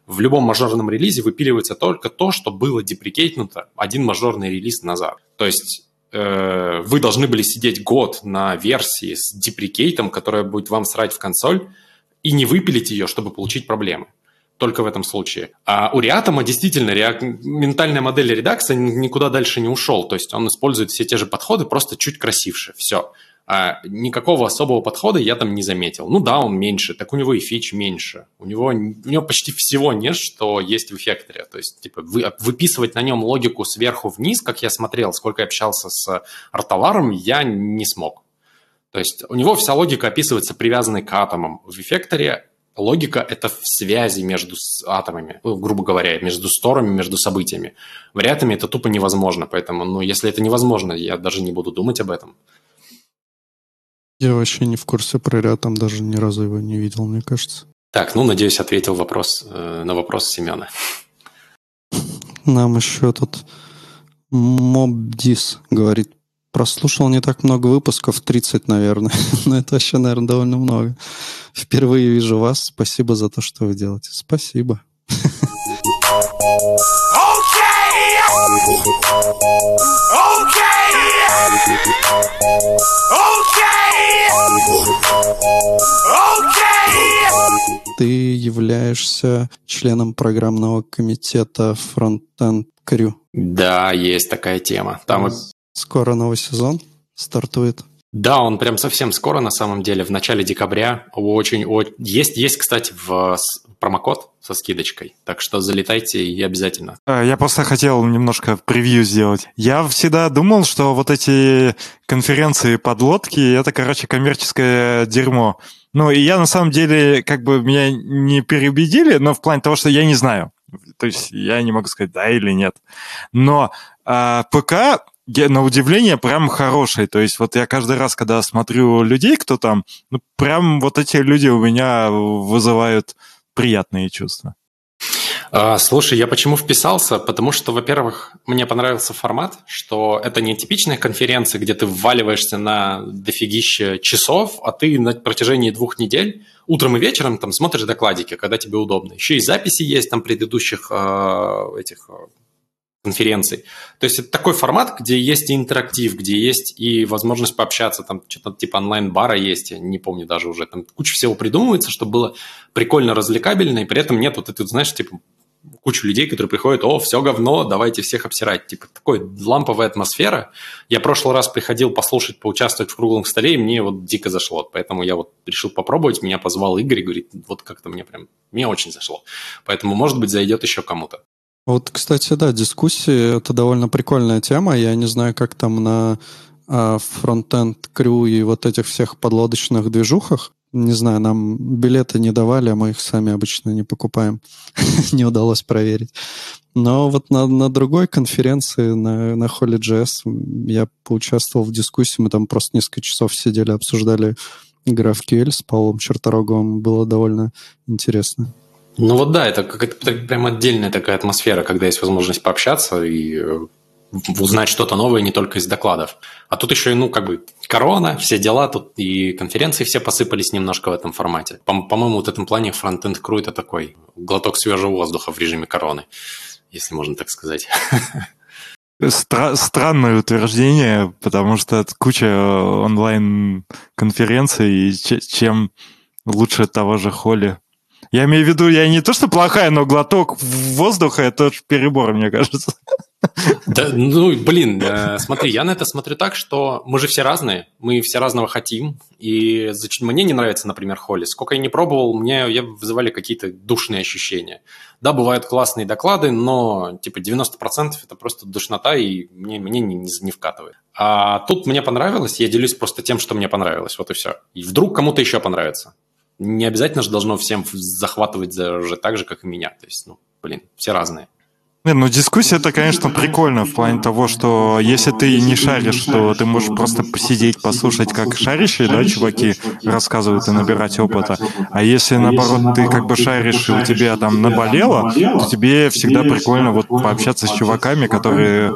В любом мажорном релизе выпиливается только то, что было деприкейтнуто один мажорный релиз назад. То есть Э, вы должны были сидеть год на версии с деприкейтом, которая будет вам срать в консоль, и не выпилить ее, чтобы получить проблемы. Только в этом случае. А у Реатома действительно реак... ментальная модель редакса никуда дальше не ушел. То есть он использует все те же подходы, просто чуть красивше. Все. А никакого особого подхода я там не заметил. Ну да, он меньше, так у него и фич меньше. У него, у него почти всего нет, что есть в эффекторе. То есть, типа, вы, выписывать на нем логику сверху вниз, как я смотрел, сколько я общался с Арталаром, я не смог. То есть у него вся логика описывается привязанной к атомам. В эффекторе логика – это в связи между атомами, ну, грубо говоря, между сторами, между событиями. В Вариатами это тупо невозможно, поэтому, ну, если это невозможно, я даже не буду думать об этом. Я вообще не в курсе про ряд, там даже ни разу его не видел, мне кажется. Так, ну, надеюсь, ответил вопрос, э, на вопрос Семена. Нам еще тут Мобдис говорит, прослушал не так много выпусков, 30, наверное. Но это вообще, наверное, довольно много. Впервые вижу вас. Спасибо за то, что вы делаете. Спасибо. Ты являешься членом программного комитета Frontend Crew. Да, есть такая тема. Там Скоро новый сезон стартует. Да, он прям совсем скоро, на самом деле, в начале декабря. Очень, очень... Есть, есть, кстати, в промокод со скидочкой, так что залетайте и обязательно. А, я просто хотел немножко превью сделать. Я всегда думал, что вот эти конференции подлодки — это, короче, коммерческое дерьмо. Ну, и я, на самом деле, как бы меня не переубедили, но в плане того, что я не знаю. То есть я не могу сказать да или нет. Но а, ПК на удивление прям хороший. То есть вот я каждый раз, когда смотрю людей, кто там, ну прям вот эти люди у меня вызывают приятные чувства. А, слушай, я почему вписался? Потому что, во-первых, мне понравился формат, что это не типичная конференция, где ты вваливаешься на дофигище часов, а ты на протяжении двух недель утром и вечером там смотришь докладики, когда тебе удобно. Еще и записи есть там предыдущих э, этих конференций. То есть это такой формат, где есть и интерактив, где есть и возможность пообщаться, там что-то типа онлайн-бара есть, я не помню даже уже, там куча всего придумывается, чтобы было прикольно, развлекабельно, и при этом нет вот этой, знаешь, типа кучу людей, которые приходят, о, все говно, давайте всех обсирать. Типа такой ламповая атмосфера. Я в прошлый раз приходил послушать, поучаствовать в круглом столе, и мне вот дико зашло. Поэтому я вот решил попробовать. Меня позвал Игорь и говорит, вот как-то мне прям, мне очень зашло. Поэтому, может быть, зайдет еще кому-то. Вот, кстати, да, дискуссии — это довольно прикольная тема. Я не знаю, как там на а, фронтенд крю и вот этих всех подлодочных движухах. Не знаю, нам билеты не давали, а мы их сами обычно не покупаем. не удалось проверить. Но вот на, на другой конференции, на, на Holy.js, я поучаствовал в дискуссии, мы там просто несколько часов сидели, обсуждали GraphQL с Павлом Чертороговым. Было довольно интересно. Ну вот да, это какая-то прям отдельная такая атмосфера, когда есть возможность пообщаться и э, узнать что-то новое не только из докладов. А тут еще и, ну, как бы корона, все дела, тут и конференции все посыпались немножко в этом формате. По- моему вот в этом плане фронтенд Crew это такой глоток свежего воздуха в режиме короны. если можно так сказать. Стра- странное утверждение, потому что куча онлайн-конференций, и чем лучше того же Холли. Я имею в виду, я не то, что плохая, но глоток воздуха это перебор, мне кажется. Да, ну, блин, э, смотри, я на это смотрю так, что мы же все разные, мы все разного хотим, и мне не нравится, например, Холли. Сколько я не пробовал, мне я вызывали какие-то душные ощущения. Да, бывают классные доклады, но типа 90% это просто душнота, и мне, мне не, не, не вкатывает. А тут мне понравилось, я делюсь просто тем, что мне понравилось, вот и все. И вдруг кому-то еще понравится. Не обязательно же должно всем захватывать же так же, как и меня. То есть, ну, блин, все разные. Не, ну дискуссия это, конечно, прикольно в плане того, что если ты не шаришь, то ты можешь просто посидеть, послушать, как шарящие, да, чуваки рассказывают и набирать опыта. А если, наоборот, ты как бы шаришь, и у тебя там наболело, то тебе всегда прикольно вот пообщаться с чуваками, которые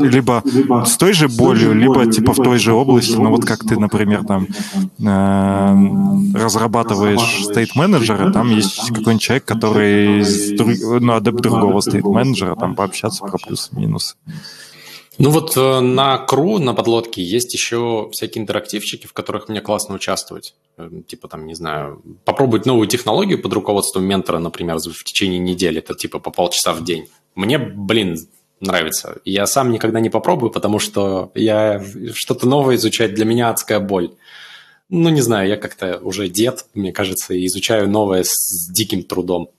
либо с той же болью, либо типа в той же области, ну вот как ты, например, там э, разрабатываешь стейт-менеджера, там есть какой-нибудь человек, который ну, адепт другого стейт-менеджера, там пообщаться про плюсы-минусы. Ну вот э, на Кру, на подлодке есть еще всякие интерактивчики, в которых мне классно участвовать. Э, типа там, не знаю, попробовать новую технологию под руководством ментора, например, в течение недели. Это типа по полчаса в день. Мне, блин, нравится. Я сам никогда не попробую, потому что я что-то новое изучать для меня адская боль. Ну, не знаю, я как-то уже дед, мне кажется, и изучаю новое с диким трудом.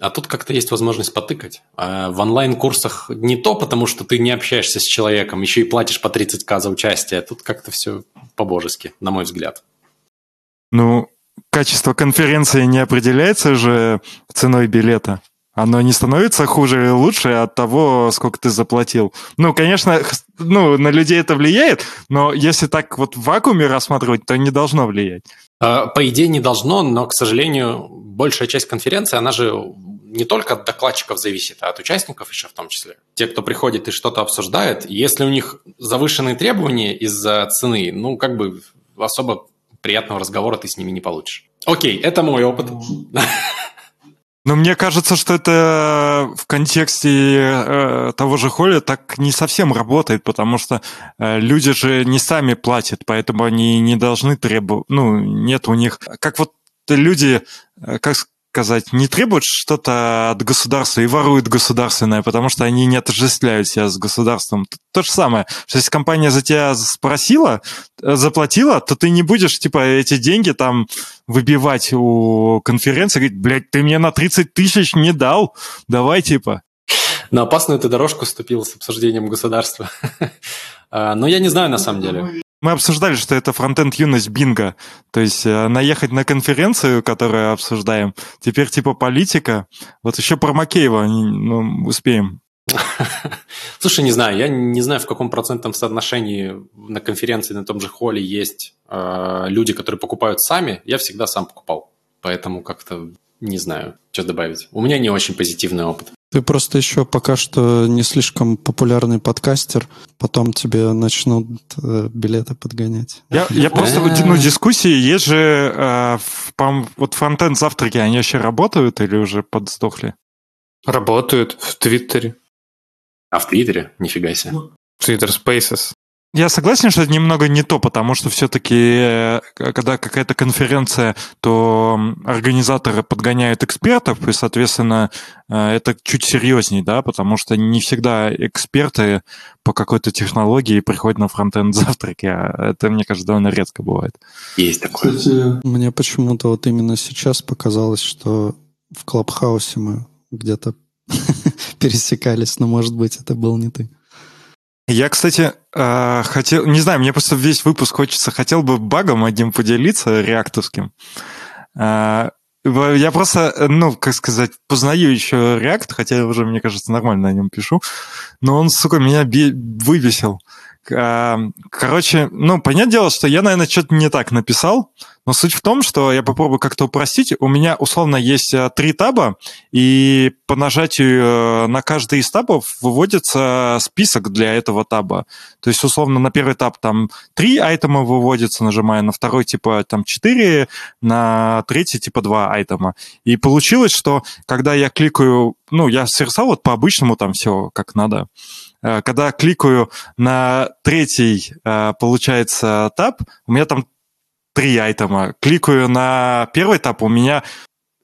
А тут как-то есть возможность потыкать. А в онлайн-курсах не то, потому что ты не общаешься с человеком, еще и платишь по 30к за участие. Тут как-то все по-божески, на мой взгляд. Ну, качество конференции не определяется же ценой билета. Оно не становится хуже или лучше от того, сколько ты заплатил. Ну, конечно, ну, на людей это влияет, но если так вот в вакууме рассматривать, то не должно влиять. А, по идее, не должно, но, к сожалению, большая часть конференции, она же не только от докладчиков зависит, а от участников еще в том числе. Те, кто приходит и что-то обсуждает, если у них завышенные требования из-за цены, ну, как бы особо приятного разговора ты с ними не получишь. Окей, это мой опыт. Но мне кажется, что это в контексте э, того же Холли так не совсем работает, потому что э, люди же не сами платят, поэтому они не должны требовать, ну, нет у них... Как вот люди, э, как сказать, не требуют что-то от государства и воруют государственное, потому что они не отождествляют себя с государством. То же самое, что если компания за тебя спросила, э, заплатила, то ты не будешь, типа, эти деньги там выбивать у конференции, говорить, блядь, ты мне на 30 тысяч не дал, давай, типа. На опасную ты дорожку ступил с обсуждением государства. А, но я не знаю на самом деле. Мы обсуждали, что это фронтенд юность бинго. То есть э, наехать на конференцию, которую обсуждаем, теперь типа политика. Вот еще про Макеева ну, успеем. Слушай, не знаю, я не знаю, в каком процентном соотношении на конференции на том же холле есть э, люди, которые покупают сами. Я всегда сам покупал, поэтому как-то не знаю, что добавить. У меня не очень позитивный опыт. Ты просто еще пока что не слишком популярный подкастер, потом тебе начнут э, билеты подгонять. Я, я просто, ну, дискуссии, есть же, э, вот фронтенд завтраки, они еще работают или уже подсдохли? Работают в Твиттере. А в Твиттере? Нифига себе. Twitter Spaces. Я согласен, что это немного не то, потому что все-таки, э, когда какая-то конференция, то организаторы подгоняют экспертов, и, соответственно, э, это чуть серьезнее, да, потому что не всегда эксперты по какой-то технологии приходят на фронтенд завтраки, а это, мне кажется, довольно редко бывает. Есть такое. Кстати, мне почему-то вот именно сейчас показалось, что в Клабхаусе мы где-то пересекались, но, может быть, это был не ты. Я, кстати, э, хотел, не знаю, мне просто весь выпуск хочется, хотел бы багом одним поделиться, реактовским. Э, я просто, ну, как сказать, познаю еще React, хотя уже, мне кажется, нормально на нем пишу, но он, сука, меня вывесил. Короче, ну, понятное дело, что я, наверное, что-то не так написал, но суть в том, что я попробую как-то упростить. У меня, условно, есть э, три таба, и по нажатию э, на каждый из табов выводится список для этого таба. То есть, условно, на первый таб там три айтема выводится, нажимая, на второй, типа, там четыре, на третий, типа, два айтема. И получилось, что когда я кликаю, ну, я сверстал вот по обычному там все как надо, когда кликаю на третий, получается, таб, у меня там три айтема. Кликаю на первый этап, у меня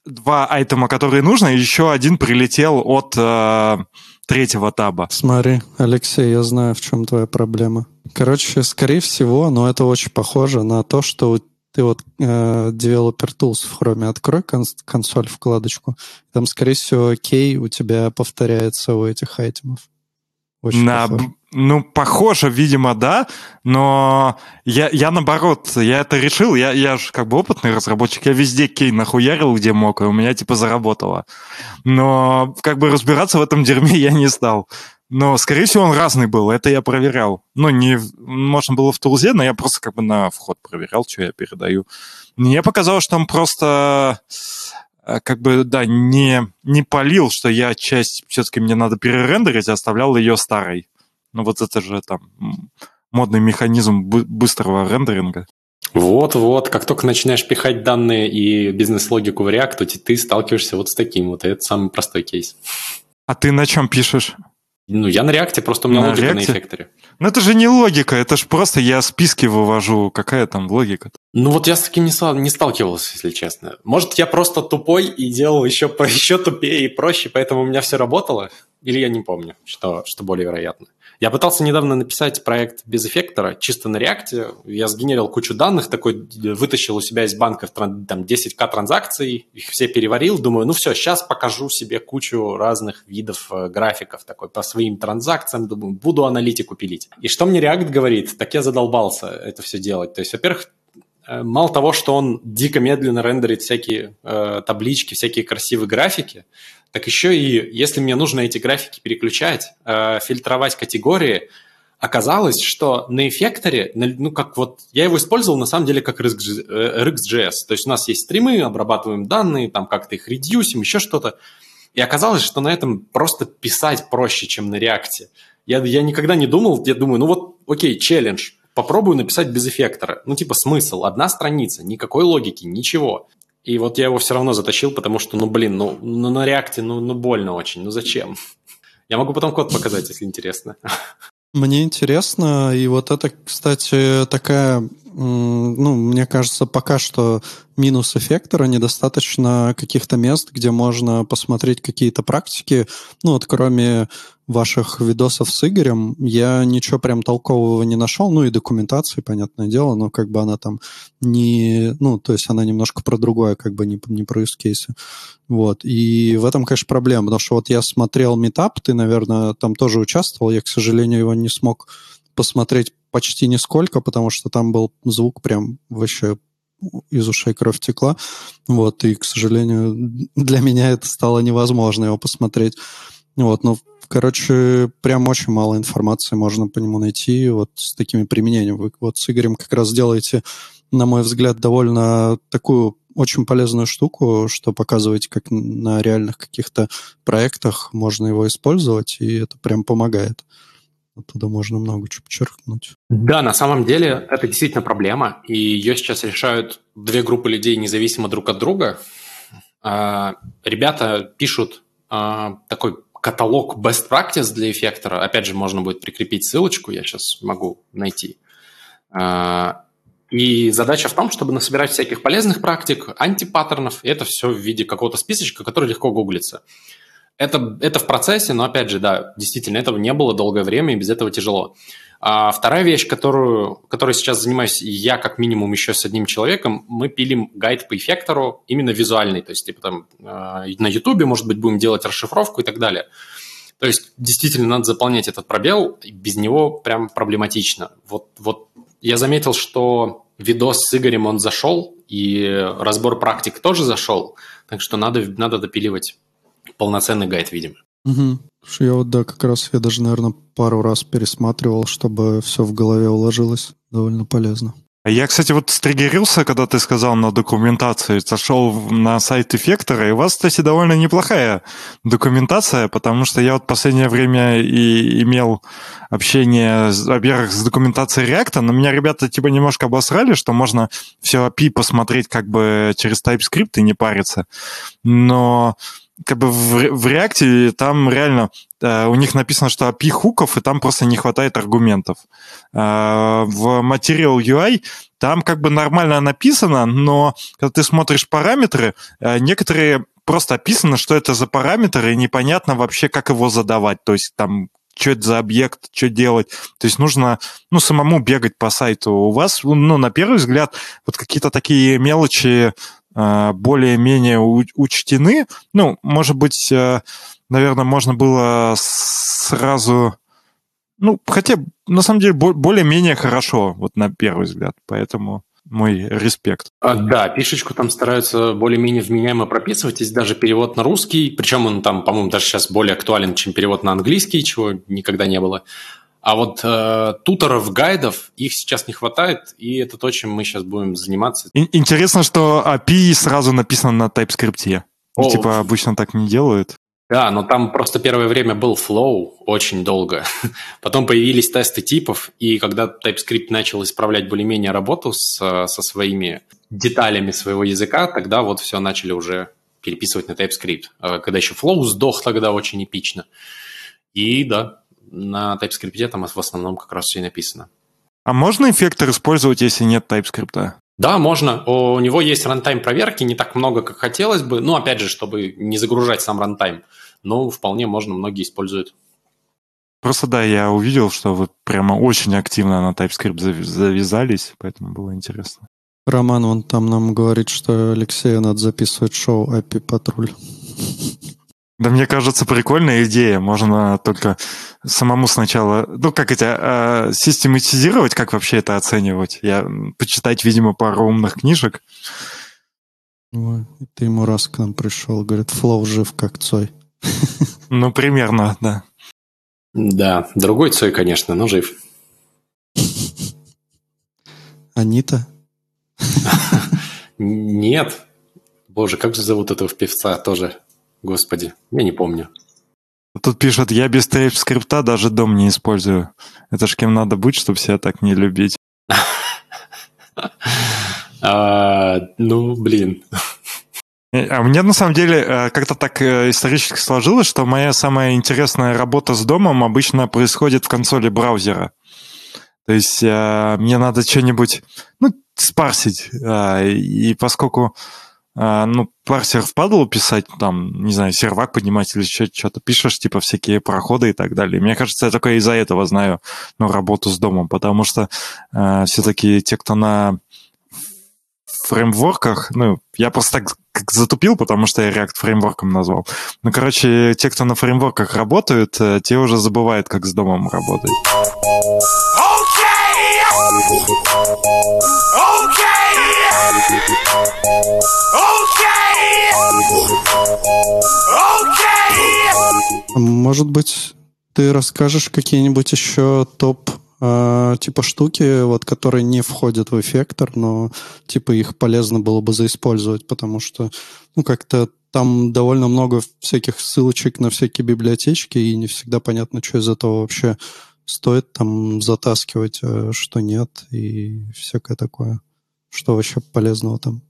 два айтема, которые нужно, и еще один прилетел от э, третьего таба. Смотри, Алексей, я знаю, в чем твоя проблема. Короче, скорее всего, но это очень похоже на то, что ты вот э, Developer Tools в Chrome открой кон- консоль вкладочку, там, скорее всего, кей у тебя повторяется у этих айтемов. Очень на. Ну, похоже, видимо, да, но я, я наоборот, я это решил, я, я же как бы опытный разработчик, я везде кей нахуярил, где мог, и у меня типа заработало. Но как бы разбираться в этом дерьме я не стал. Но, скорее всего, он разный был, это я проверял. Ну, не, можно было в Тулзе, но я просто как бы на вход проверял, что я передаю. Мне показалось, что он просто как бы, да, не, не полил, что я часть все-таки мне надо перерендерить, а оставлял ее старой. Ну вот это же там модный механизм быстрого рендеринга. Вот-вот, как только начинаешь пихать данные и бизнес-логику в React, то ты сталкиваешься вот с таким вот, и это самый простой кейс. А ты на чем пишешь? Ну, я на реакте, просто у меня на логика реакте? на эффекторе. Ну, это же не логика, это же просто я списки вывожу. Какая там логика? Ну, вот я с таким не, не сталкивался, если честно. Может, я просто тупой и делал еще, еще тупее и проще, поэтому у меня все работало? Или я не помню, что, что более вероятно. Я пытался недавно написать проект без эффектора, чисто на реакте. Я сгенерил кучу данных, такой вытащил у себя из банка там 10к транзакций, их все переварил. Думаю, ну все, сейчас покажу себе кучу разных видов э, графиков такой по своим транзакциям. Думаю, буду аналитику пилить. И что мне React говорит? Так я задолбался это все делать. То есть, во-первых, э, мало того, что он дико медленно рендерит всякие э, таблички, всякие красивые графики, так еще и если мне нужно эти графики переключать, э, фильтровать категории, оказалось, что на эффекторе, ну как вот, я его использовал на самом деле как RxJS, э, то есть у нас есть стримы, обрабатываем данные, там как-то их редюсим, еще что-то, и оказалось, что на этом просто писать проще, чем на реакте. Я, я никогда не думал, я думаю, ну вот, окей, челлендж, попробую написать без эффектора. Ну, типа, смысл, одна страница, никакой логики, ничего. И вот я его все равно затащил, потому что, ну, блин, ну, ну на реакте, ну, ну, больно очень, ну, зачем? Я могу потом код показать, если интересно. Мне интересно, и вот это, кстати, такая, ну, мне кажется, пока что минус эффектора, недостаточно каких-то мест, где можно посмотреть какие-то практики, ну, вот кроме ваших видосов с Игорем я ничего прям толкового не нашел, ну и документации, понятное дело, но как бы она там не, ну, то есть она немножко про другое, как бы не, не про use case. Вот, и в этом, конечно, проблема, потому что вот я смотрел метап, ты, наверное, там тоже участвовал, я, к сожалению, его не смог посмотреть почти нисколько, потому что там был звук прям вообще из ушей кровь текла. Вот, и, к сожалению, для меня это стало невозможно его посмотреть. Вот, но Короче, прям очень мало информации можно по нему найти вот с такими применениями. Вы вот с Игорем как раз делаете, на мой взгляд, довольно такую очень полезную штуку, что показываете, как на реальных каких-то проектах можно его использовать, и это прям помогает. Оттуда можно много чего подчеркнуть. Да, на самом деле это действительно проблема, и ее сейчас решают две группы людей независимо друг от друга. А, ребята пишут а, такой каталог best practice для эффектора. Опять же, можно будет прикрепить ссылочку, я сейчас могу найти. А, и задача в том, чтобы насобирать всяких полезных практик, антипаттернов, и это все в виде какого-то списочка, который легко гуглится. Это, это в процессе, но опять же, да, действительно, этого не было долгое время, и без этого тяжело. А вторая вещь, которую, которой сейчас занимаюсь я как минимум еще с одним человеком, мы пилим гайд по эффектору именно визуальный, то есть типа там а, на YouTube, может быть, будем делать расшифровку и так далее. То есть действительно надо заполнять этот пробел, без него прям проблематично. Вот, вот я заметил, что видос с Игорем, он зашел, и разбор практик тоже зашел, так что надо, надо допиливать полноценный гайд, видимо. Угу. Я вот, да, как раз я даже, наверное, пару раз пересматривал, чтобы все в голове уложилось. Довольно полезно. Я, кстати, вот стригерился, когда ты сказал на документацию, зашел на сайт эффектора, и у вас, кстати, довольно неплохая документация, потому что я вот последнее время и имел общение, во-первых, с документацией React, но меня ребята типа немножко обосрали, что можно все API посмотреть как бы через TypeScript и не париться. Но как бы в, в React там реально э, у них написано, что API хуков, и там просто не хватает аргументов. Э, в Material UI там как бы нормально написано, но когда ты смотришь параметры, э, некоторые просто описано, что это за параметр, и непонятно вообще, как его задавать. То есть там что это за объект, что делать. То есть нужно, ну, самому бегать по сайту. У вас, ну, на первый взгляд, вот какие-то такие мелочи более-менее учтены. Ну, может быть, э, наверное, можно было сразу... Ну, хотя, на самом деле, более-менее хорошо, вот на первый взгляд. Поэтому мой респект. А, да, пишечку там стараются более-менее вменяемо прописывать. Есть даже перевод на русский, причем он там, по-моему, даже сейчас более актуален, чем перевод на английский, чего никогда не было. А вот э, туторов, гайдов, их сейчас не хватает, и это то, чем мы сейчас будем заниматься. Интересно, что API сразу написано на TypeScript. Oh. Типа обычно так не делают. Да, но там просто первое время был flow очень долго. Потом появились тесты типов, и когда TypeScript начал исправлять более-менее работу с, со своими деталями своего языка, тогда вот все начали уже переписывать на TypeScript. А когда еще flow сдох тогда очень эпично. И да, на TypeScript там в основном как раз все и написано. А можно эффектор использовать, если нет TypeScript? Да, можно. У него есть рантайм проверки, не так много, как хотелось бы. Ну, опять же, чтобы не загружать сам рантайм. Но вполне можно, многие используют. Просто да, я увидел, что вы прямо очень активно на TypeScript завязались, поэтому было интересно. Роман вон там нам говорит, что Алексею надо записывать шоу API Патруль. Да мне кажется, прикольная идея. Можно только самому сначала, ну, как это, э, систематизировать, как вообще это оценивать. Я почитать, видимо, пару умных книжек. Ой, ты ему раз к нам пришел, говорит, флоу жив, как Цой. Ну, примерно, да. Да, другой Цой, конечно, но жив. Анита? Нет. Боже, как же зовут этого певца тоже? Господи, я не помню. Тут пишут, я без TypeScript даже дом не использую. Это ж кем надо быть, чтобы себя так не любить. А, ну, блин. А мне на самом деле э, как-то так э, исторически сложилось, что моя самая интересная работа с домом обычно происходит в консоли браузера. То есть э, мне надо что-нибудь ну, спарсить. И поскольку ну, парсер впадло писать, там, не знаю, сервак поднимать или что-то пишешь, типа всякие проходы и так далее. Мне кажется, я только из-за этого знаю, ну, работу с домом, потому что э, все-таки те, кто на фреймворках, ну, я просто так как затупил, потому что я React фреймворком назвал. Ну, короче, те, кто на фреймворках работают, э, те уже забывают, как с домом работать. Может быть, ты расскажешь какие-нибудь еще топ э, типа штуки, вот, которые не входят в эффектор, но типа их полезно было бы заиспользовать, потому что ну как-то там довольно много всяких ссылочек на всякие библиотечки, и не всегда понятно, что из этого вообще стоит там затаскивать, а что нет, и всякое такое. Что вообще полезного там?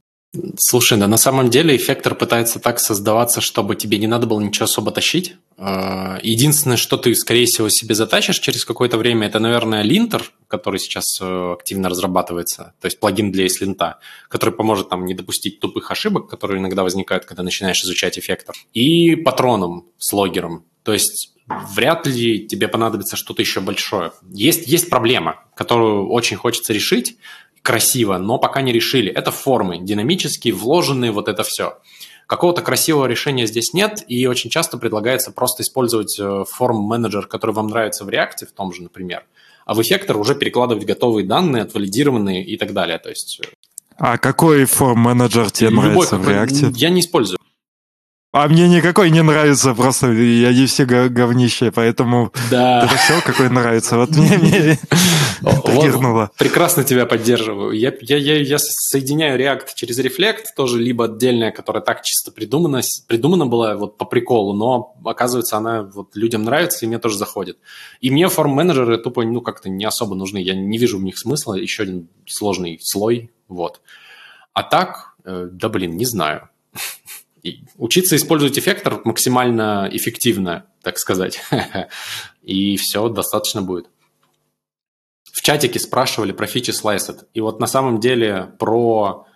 Слушай, да на самом деле эффектор пытается так создаваться, чтобы тебе не надо было ничего особо тащить. А, единственное, что ты, скорее всего, себе затащишь через какое-то время, это, наверное, линтер, который сейчас э, активно разрабатывается, то есть плагин для слинта, который поможет там не допустить тупых ошибок, которые иногда возникают, когда начинаешь изучать эффектор, и патроном с логером. То есть вряд ли тебе понадобится что-то еще большое. Есть, есть проблема, которую очень хочется решить, красиво, но пока не решили. Это формы, динамические, вложенные, вот это все. Какого-то красивого решения здесь нет, и очень часто предлагается просто использовать э, форм-менеджер, который вам нравится в React, в том же, например, а в эффектор уже перекладывать готовые данные, отвалидированные и так далее. То есть... Э, а какой форм-менеджер тебе Любой, нравится в React? Я не использую. А мне никакой не нравится, просто я не все говнище, поэтому да. это все какой нравится. Вот мне, мне вот, Прекрасно тебя поддерживаю. Я, я, я, я соединяю React через Reflect, тоже либо отдельная, которая так чисто придумана, придумана была вот по приколу, но оказывается она вот людям нравится и мне тоже заходит. И мне форм-менеджеры тупо ну как-то не особо нужны, я не вижу в них смысла, еще один сложный слой, вот. А так, э, да блин, не знаю учиться использовать эффектор максимально эффективно, так сказать. И все достаточно будет. В чатике спрашивали про фичи Sliced. И вот на самом деле про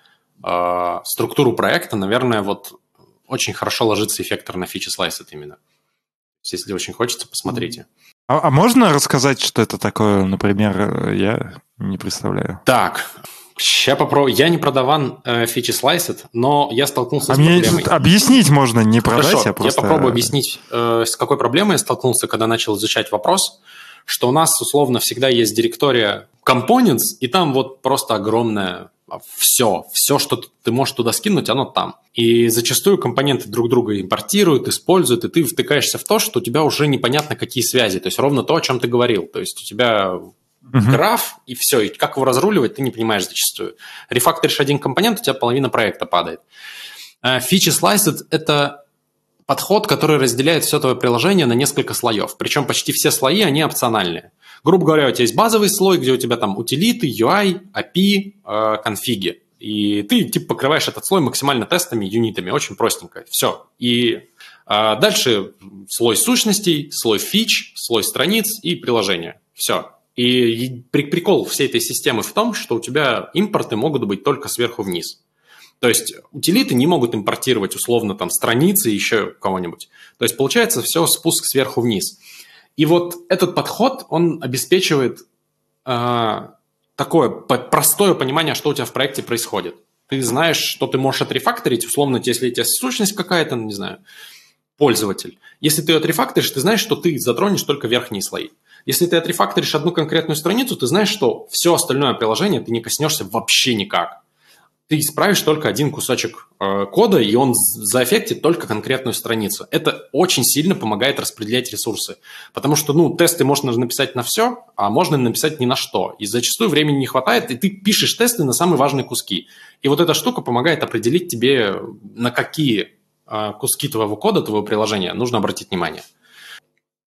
э, структуру проекта, наверное, вот очень хорошо ложится эффектор на фичи Sliced именно. Если очень хочется, посмотрите. А, а можно рассказать, что это такое, например, я не представляю. Так, Сейчас попробую. Я не продаван э, фичи Sliced, но я столкнулся а с мне проблемой. Объяснить можно, не продать, Хорошо, а просто... я попробую объяснить, э, с какой проблемой я столкнулся, когда начал изучать вопрос, что у нас условно всегда есть директория components, и там вот просто огромное все, все, что ты можешь туда скинуть, оно там. И зачастую компоненты друг друга импортируют, используют, и ты втыкаешься в то, что у тебя уже непонятно какие связи. То есть ровно то, о чем ты говорил. То есть у тебя uh-huh. граф, и все. И как его разруливать, ты не понимаешь зачастую. Рефакторишь один компонент, у тебя половина проекта падает. Э, фичи Sliced – это подход, который разделяет все твое приложение на несколько слоев. Причем почти все слои, они опциональные. Грубо говоря, у тебя есть базовый слой, где у тебя там утилиты, UI, API, э, конфиги. И ты типа покрываешь этот слой максимально тестами, юнитами. Очень простенько. Все. И а дальше слой сущностей, слой фич, слой страниц и приложения. Все. И прикол всей этой системы в том, что у тебя импорты могут быть только сверху вниз. То есть утилиты не могут импортировать условно там страницы еще кого-нибудь. То есть получается все спуск сверху вниз. И вот этот подход, он обеспечивает э, такое простое понимание, что у тебя в проекте происходит. Ты знаешь, что ты можешь отрефакторить, условно, если у тебя сущность какая-то, не знаю, пользователь. Если ты ее отрефакторишь, ты знаешь, что ты затронешь только верхние слои. Если ты отрефакторишь одну конкретную страницу, ты знаешь, что все остальное приложение ты не коснешься вообще никак. Ты исправишь только один кусочек э, кода, и он заэффектит только конкретную страницу. Это очень сильно помогает распределять ресурсы. Потому что, ну, тесты можно написать на все, а можно написать ни на что. И зачастую времени не хватает, и ты пишешь тесты на самые важные куски. И вот эта штука помогает определить тебе, на какие э, куски твоего кода, твоего приложения нужно обратить внимание.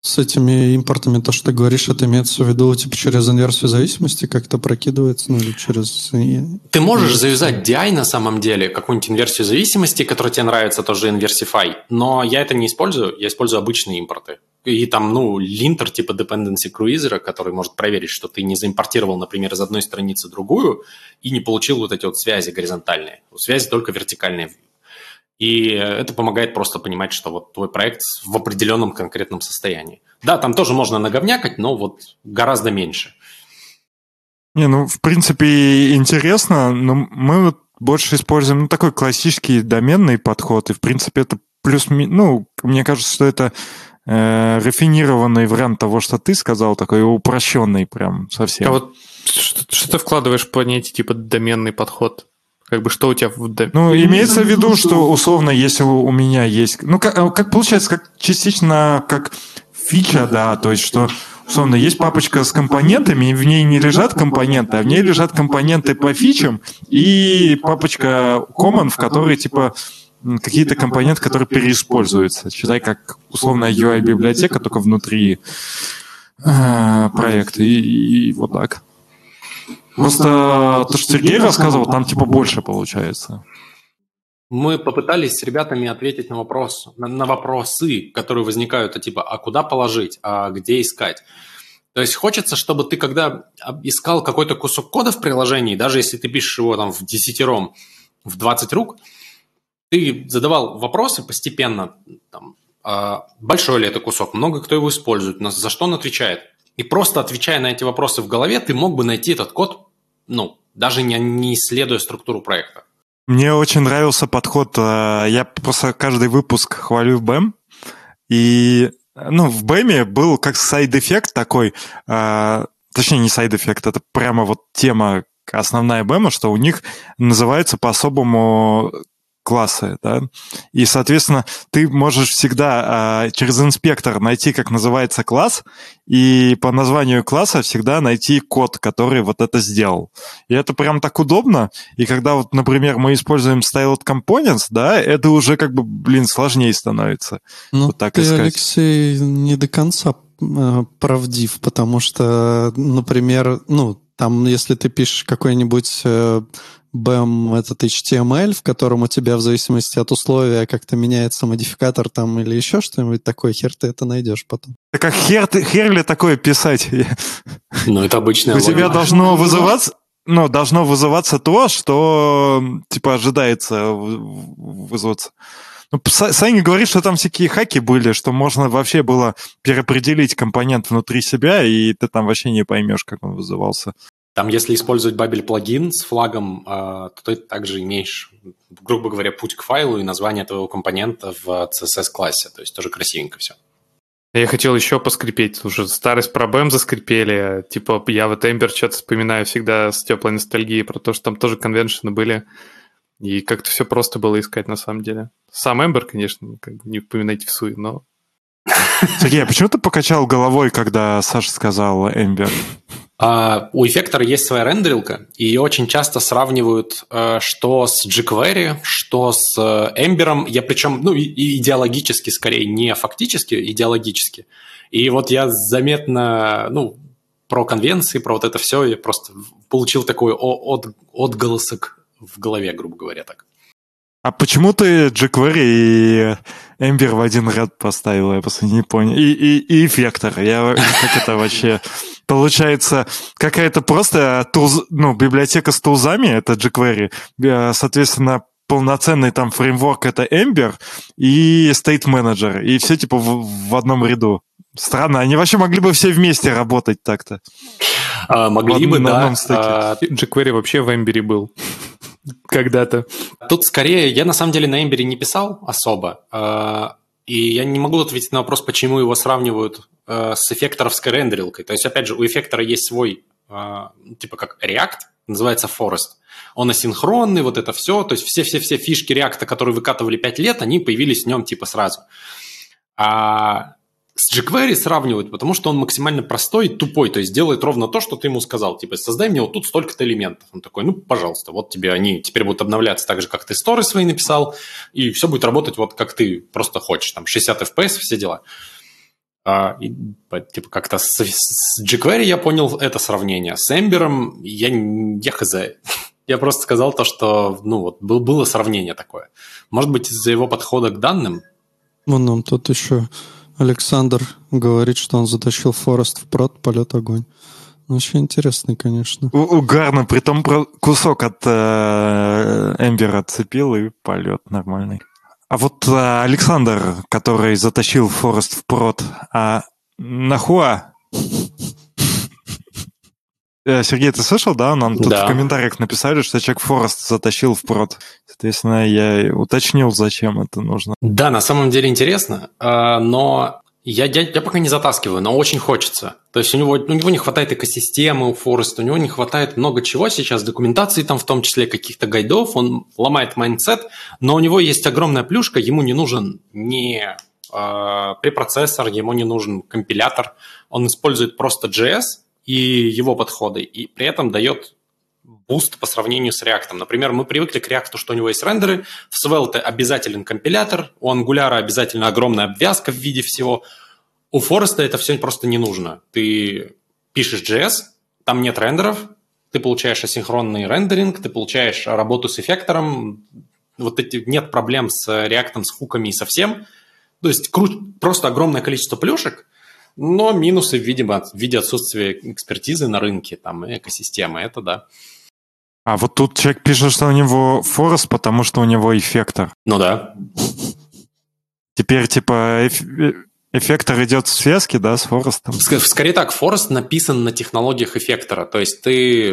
С этими импортами, то, что ты говоришь, это имеется в виду типа через инверсию зависимости как-то прокидывается, ну или через... Ты можешь завязать DI на самом деле, какую-нибудь инверсию зависимости, которая тебе нравится, тоже Inversify, но я это не использую, я использую обычные импорты. И там, ну, линтер типа dependency cruiser, который может проверить, что ты не заимпортировал, например, из одной страницы другую и не получил вот эти вот связи горизонтальные. Связи только вертикальные и это помогает просто понимать, что вот твой проект в определенном конкретном состоянии. Да, там тоже можно наговнякать, но вот гораздо меньше. Не, ну, в принципе, интересно, но мы вот больше используем ну, такой классический доменный подход, и, в принципе, это плюс... Ну, мне кажется, что это э, рафинированный вариант того, что ты сказал, такой упрощенный прям совсем. А вот что, что ты вкладываешь в понятие типа доменный подход? Как бы что у тебя... В... Ну, имеется в виду, что условно, если у меня есть... Ну, как, э, как получается, как частично как фича, да, то есть что условно, есть папочка с компонентами, и в ней не лежат компоненты, а в ней лежат компоненты по фичам, и папочка common, в которой, типа, какие-то компоненты, которые переиспользуются. Считай, как условная UI-библиотека, только внутри э, проекта, и, и вот так. Просто то, что Сергей рассказывал, там типа больше получается. Мы попытались с ребятами ответить на вопрос, на, на вопросы, которые возникают, а типа, а куда положить, а где искать. То есть хочется, чтобы ты, когда искал какой-то кусок кода в приложении, даже если ты пишешь его там в десятером, в 20 рук, ты задавал вопросы постепенно, там, а большой ли это кусок, много кто его использует, за что он отвечает. И просто отвечая на эти вопросы в голове, ты мог бы найти этот код ну, даже не, не исследуя структуру проекта. Мне очень нравился подход. Э, я просто каждый выпуск хвалю BEM. И ну, в BEM был как side-эффект такой, э, точнее, не side-эффект, это прямо вот тема основная BEM, что у них называется по-особому классы, да, и, соответственно, ты можешь всегда а, через инспектор найти, как называется класс, и по названию класса всегда найти код, который вот это сделал. И это прям так удобно, и когда вот, например, мы используем styled components, да, это уже как бы, блин, сложнее становится. Ну, вот так ты, искать. Алексей, не до конца э, правдив, потому что, например, ну, там, если ты пишешь какой-нибудь э, BEM этот HTML, в котором у тебя в зависимости от условия как-то меняется модификатор там или еще что-нибудь такое, хер ты это найдешь потом. Да как хер, ты, хер ли такое писать? Ну, это обычно. У тебя должно вызываться ну, должно вызываться то, что, типа, ожидается вызваться. Ну, Саня говорит, что там всякие хаки были, что можно вообще было переопределить компонент внутри себя, и ты там вообще не поймешь, как он вызывался. Там, если использовать Babel плагин с флагом, а, то ты также имеешь, грубо говоря, путь к файлу и название твоего компонента в CSS-классе. То есть тоже красивенько все. Я хотел еще поскрипеть. Уже старость про BEM заскрипели. Типа я вот Ember что-то вспоминаю всегда с теплой ностальгией про то, что там тоже конвеншены были. И как-то все просто было искать на самом деле. Сам Эмбер, конечно, как бы не упоминайте в суе, но... Сергей, а почему ты покачал головой, когда Саша сказал Эмбер? А, у эффектора есть своя рендерилка, и ее очень часто сравнивают э, что с jQuery, что с Ember. Я причем, ну, идеологически скорее, не фактически, идеологически. И вот я заметно, ну, про конвенции, про вот это все, я просто получил такой от, отголосок в голове, грубо говоря, так. А почему ты jQuery и Ember в один ряд поставил? Я просто не понял. И, и, и эффектор. Я, как это вообще... Получается, какая-то просто туз, ну, библиотека с тулзами, это jQuery. Э, соответственно, полноценный там фреймворк это Ember и State Manager. И все типа в, в одном ряду. Странно, они вообще могли бы все вместе работать так-то. А, могли бы, да. А, jQuery вообще в Ember был когда-то. Тут скорее, я на самом деле на Эмбере не писал особо, э, и я не могу ответить на вопрос, почему его сравнивают э, с эффекторовской рендерилкой. То есть, опять же, у эффектора есть свой, э, типа как React, называется Forest. Он асинхронный, вот это все. То есть все-все-все фишки React, которые выкатывали 5 лет, они появились в нем типа сразу. А с jQuery сравнивают, потому что он максимально простой и тупой, то есть делает ровно то, что ты ему сказал. Типа, создай мне вот тут столько-то элементов. Он такой, ну, пожалуйста, вот тебе они теперь будут обновляться так же, как ты сторы свои написал, и все будет работать вот как ты просто хочешь. Там 60 FPS, все дела. А, и, типа, как-то с, с jQuery я понял это сравнение. С Ember я, я хз. Я просто сказал то, что, ну, вот, было сравнение такое. Может быть, из-за его подхода к данным? Вон нам тут еще Александр говорит, что он затащил Форест в прод, полет огонь. Ну, очень интересный, конечно. У Угарно, при том кусок от э, Эмбера отцепил и полет нормальный. А вот э, Александр, который затащил Форест в прод, а нахуа Э, Сергей, ты слышал, да? Нам тут да. в комментариях написали, что человек Форест затащил в прод. Соответственно, я уточнил, зачем это нужно. Да, на самом деле интересно, а, но я, я, я пока не затаскиваю, но очень хочется. То есть у него, у него не хватает экосистемы у Forest а, у него не хватает много чего сейчас, документации там в том числе, каких-то гайдов, он ломает mindset, но у него есть огромная плюшка, ему не нужен не э, препроцессор, ему не нужен компилятор, он использует просто JS, и его подходы, и при этом дает boost по сравнению с React. Например, мы привыкли к React, что у него есть рендеры, в Svelte обязателен компилятор, у Angular обязательно огромная обвязка в виде всего. У Forest это все просто не нужно. Ты пишешь JS, там нет рендеров, ты получаешь асинхронный рендеринг, ты получаешь работу с эффектором, вот эти нет проблем с React, с хуками и со всем. То есть просто огромное количество плюшек – но минусы, видимо, в виде отсутствия экспертизы на рынке, там, экосистемы, это да. А вот тут человек пишет, что у него Forest, потому что у него эффектор. Ну да. Теперь, типа, эф... эффектор идет в связке, да, с Forest ом? Скорее так, Forest написан на технологиях эффектора. То есть ты...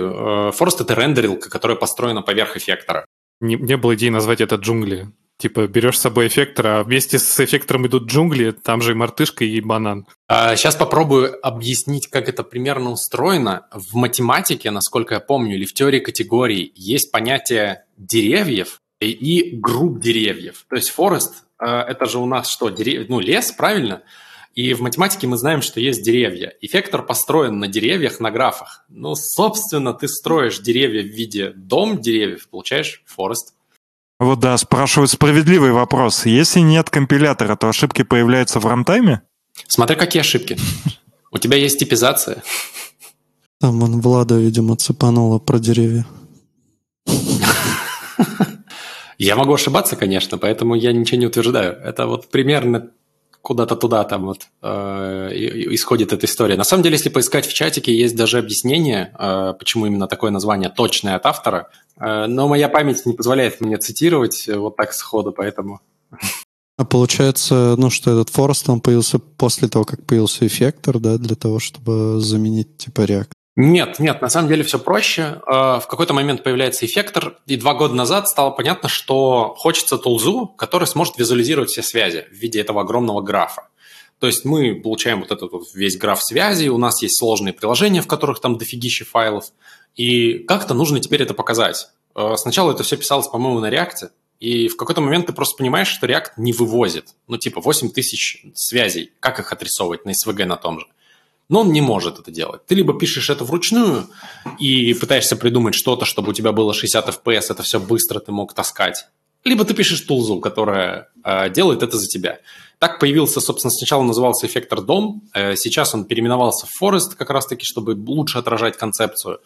Форест — это рендерилка, которая построена поверх эффектора. Не, не было идеи назвать это джунгли. Типа берешь с собой эффектор, а вместе с эффектором идут джунгли, там же и мартышка, и банан. А, сейчас попробую объяснить, как это примерно устроено. В математике, насколько я помню, или в теории категорий есть понятие деревьев, и, и групп деревьев. То есть forest э, это же у нас что, дерев... ну, лес, правильно? И в математике мы знаем, что есть деревья. Эффектор построен на деревьях, на графах. Ну, собственно, ты строишь деревья в виде дом деревьев, получаешь forest. Вот да, спрашивают справедливый вопрос. Если нет компилятора, то ошибки появляются в рантайме? Смотри, какие ошибки. У тебя есть типизация. Там он Влада, видимо, цепанула про деревья. Я могу ошибаться, конечно, поэтому я ничего не утверждаю. Это вот примерно куда-то туда там вот э, исходит эта история. На самом деле, если поискать в чатике, есть даже объяснение, э, почему именно такое название точное от автора. Э, но моя память не позволяет мне цитировать вот так сходу, поэтому... А получается, ну, что этот Форест, он появился после того, как появился эффектор, да, для того, чтобы заменить, типа, реактор? Нет, нет, на самом деле все проще. Э, в какой-то момент появляется эффектор, и два года назад стало понятно, что хочется тулзу, который сможет визуализировать все связи в виде этого огромного графа. То есть мы получаем вот этот вот весь граф связи, у нас есть сложные приложения, в которых там дофигища файлов, и как-то нужно теперь это показать. Э, сначала это все писалось, по-моему, на React, и в какой-то момент ты просто понимаешь, что React не вывозит. Ну, типа 8 тысяч связей. Как их отрисовывать на SVG на том же? Но он не может это делать. Ты либо пишешь это вручную и пытаешься придумать что-то, чтобы у тебя было 60 FPS, это все быстро ты мог таскать. Либо ты пишешь тулзу, которая э, делает это за тебя. Так появился, собственно, сначала назывался эффектор дом, э, сейчас он переименовался в Forest как раз-таки, чтобы лучше отражать концепцию.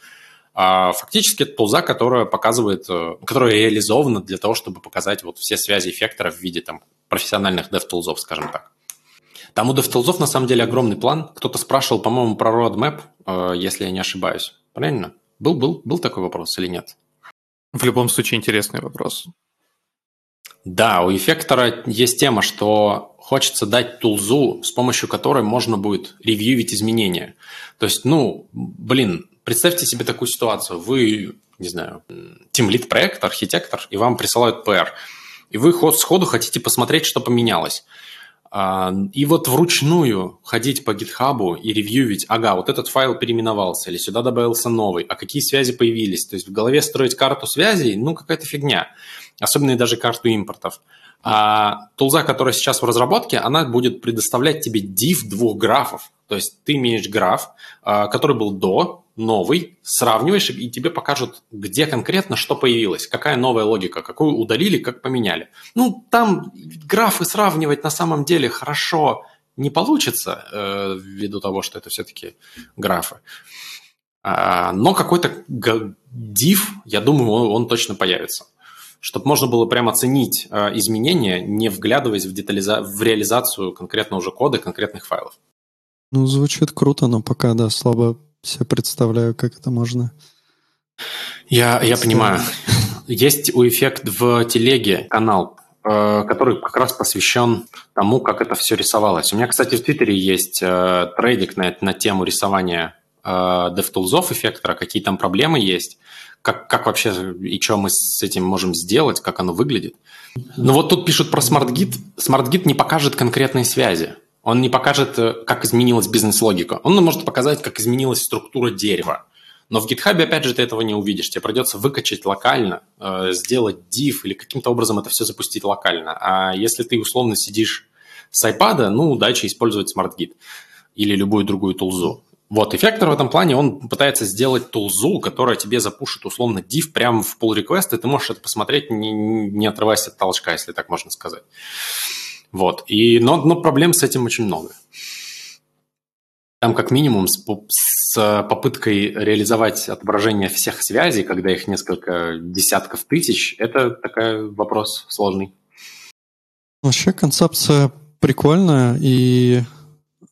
А фактически это тулза, которая показывает, э, которая реализована для того, чтобы показать вот все связи эффектора в виде там профессиональных dev-тулзов, скажем так. Там у DevTools на самом деле огромный план. Кто-то спрашивал, по-моему, про roadmap, э, если я не ошибаюсь. Правильно? Был, был, был такой вопрос или нет? В любом случае интересный вопрос. Да, у эффектора есть тема, что хочется дать тулзу, с помощью которой можно будет ревьюить изменения. То есть, ну, блин, представьте себе такую ситуацию. Вы, не знаю, тимлит проект, архитектор, и вам присылают PR. И вы сходу хотите посмотреть, что поменялось. А, и вот вручную ходить по гитхабу и ревьювить, ага, вот этот файл переименовался, или сюда добавился новый, а какие связи появились. То есть в голове строить карту связей, ну, какая-то фигня. Особенно и даже карту импортов. А тулза, которая сейчас в разработке, она будет предоставлять тебе div двух графов. То есть ты имеешь граф, а, который был до, новый, сравниваешь, и тебе покажут, где конкретно что появилось, какая новая логика, какую удалили, как поменяли. Ну, там графы сравнивать на самом деле хорошо не получится, э, ввиду того, что это все-таки графы. А, но какой-то div, я думаю, он точно появится чтобы можно было прямо оценить э, изменения, не вглядываясь в, детализа... в реализацию конкретно уже кода, конкретных файлов. Ну, звучит круто, но пока, да, слабо себе представляю, как это можно. Я, я понимаю. Есть у эффект в телеге канал, э, который как раз посвящен тому, как это все рисовалось. У меня, кстати, в Твиттере есть э, трейдик на, на тему рисования DevTools эффектора, какие там проблемы есть, как, как вообще и что мы с этим можем сделать, как оно выглядит. Ну вот тут пишут про SmartGit. SmartGit не покажет конкретной связи. Он не покажет, э, как изменилась бизнес-логика. Он может показать, как изменилась структура дерева. Но в GitHub, опять же, ты этого не увидишь. Тебе придется выкачать локально, э, сделать div или каким-то образом это все запустить локально. А если ты условно сидишь с iPad, ну, удачи использовать SmartGit или любую другую тулзу. Вот, эффектор в этом плане, он пытается сделать тулзу, которая тебе запушит условно div прямо в pull request, и ты можешь это посмотреть, не, не отрываясь от толчка, если так можно сказать. Вот. И, но, но проблем с этим очень много. Там как минимум с, с попыткой реализовать отображение всех связей, когда их несколько десятков тысяч, это такой вопрос сложный. Вообще концепция прикольная, и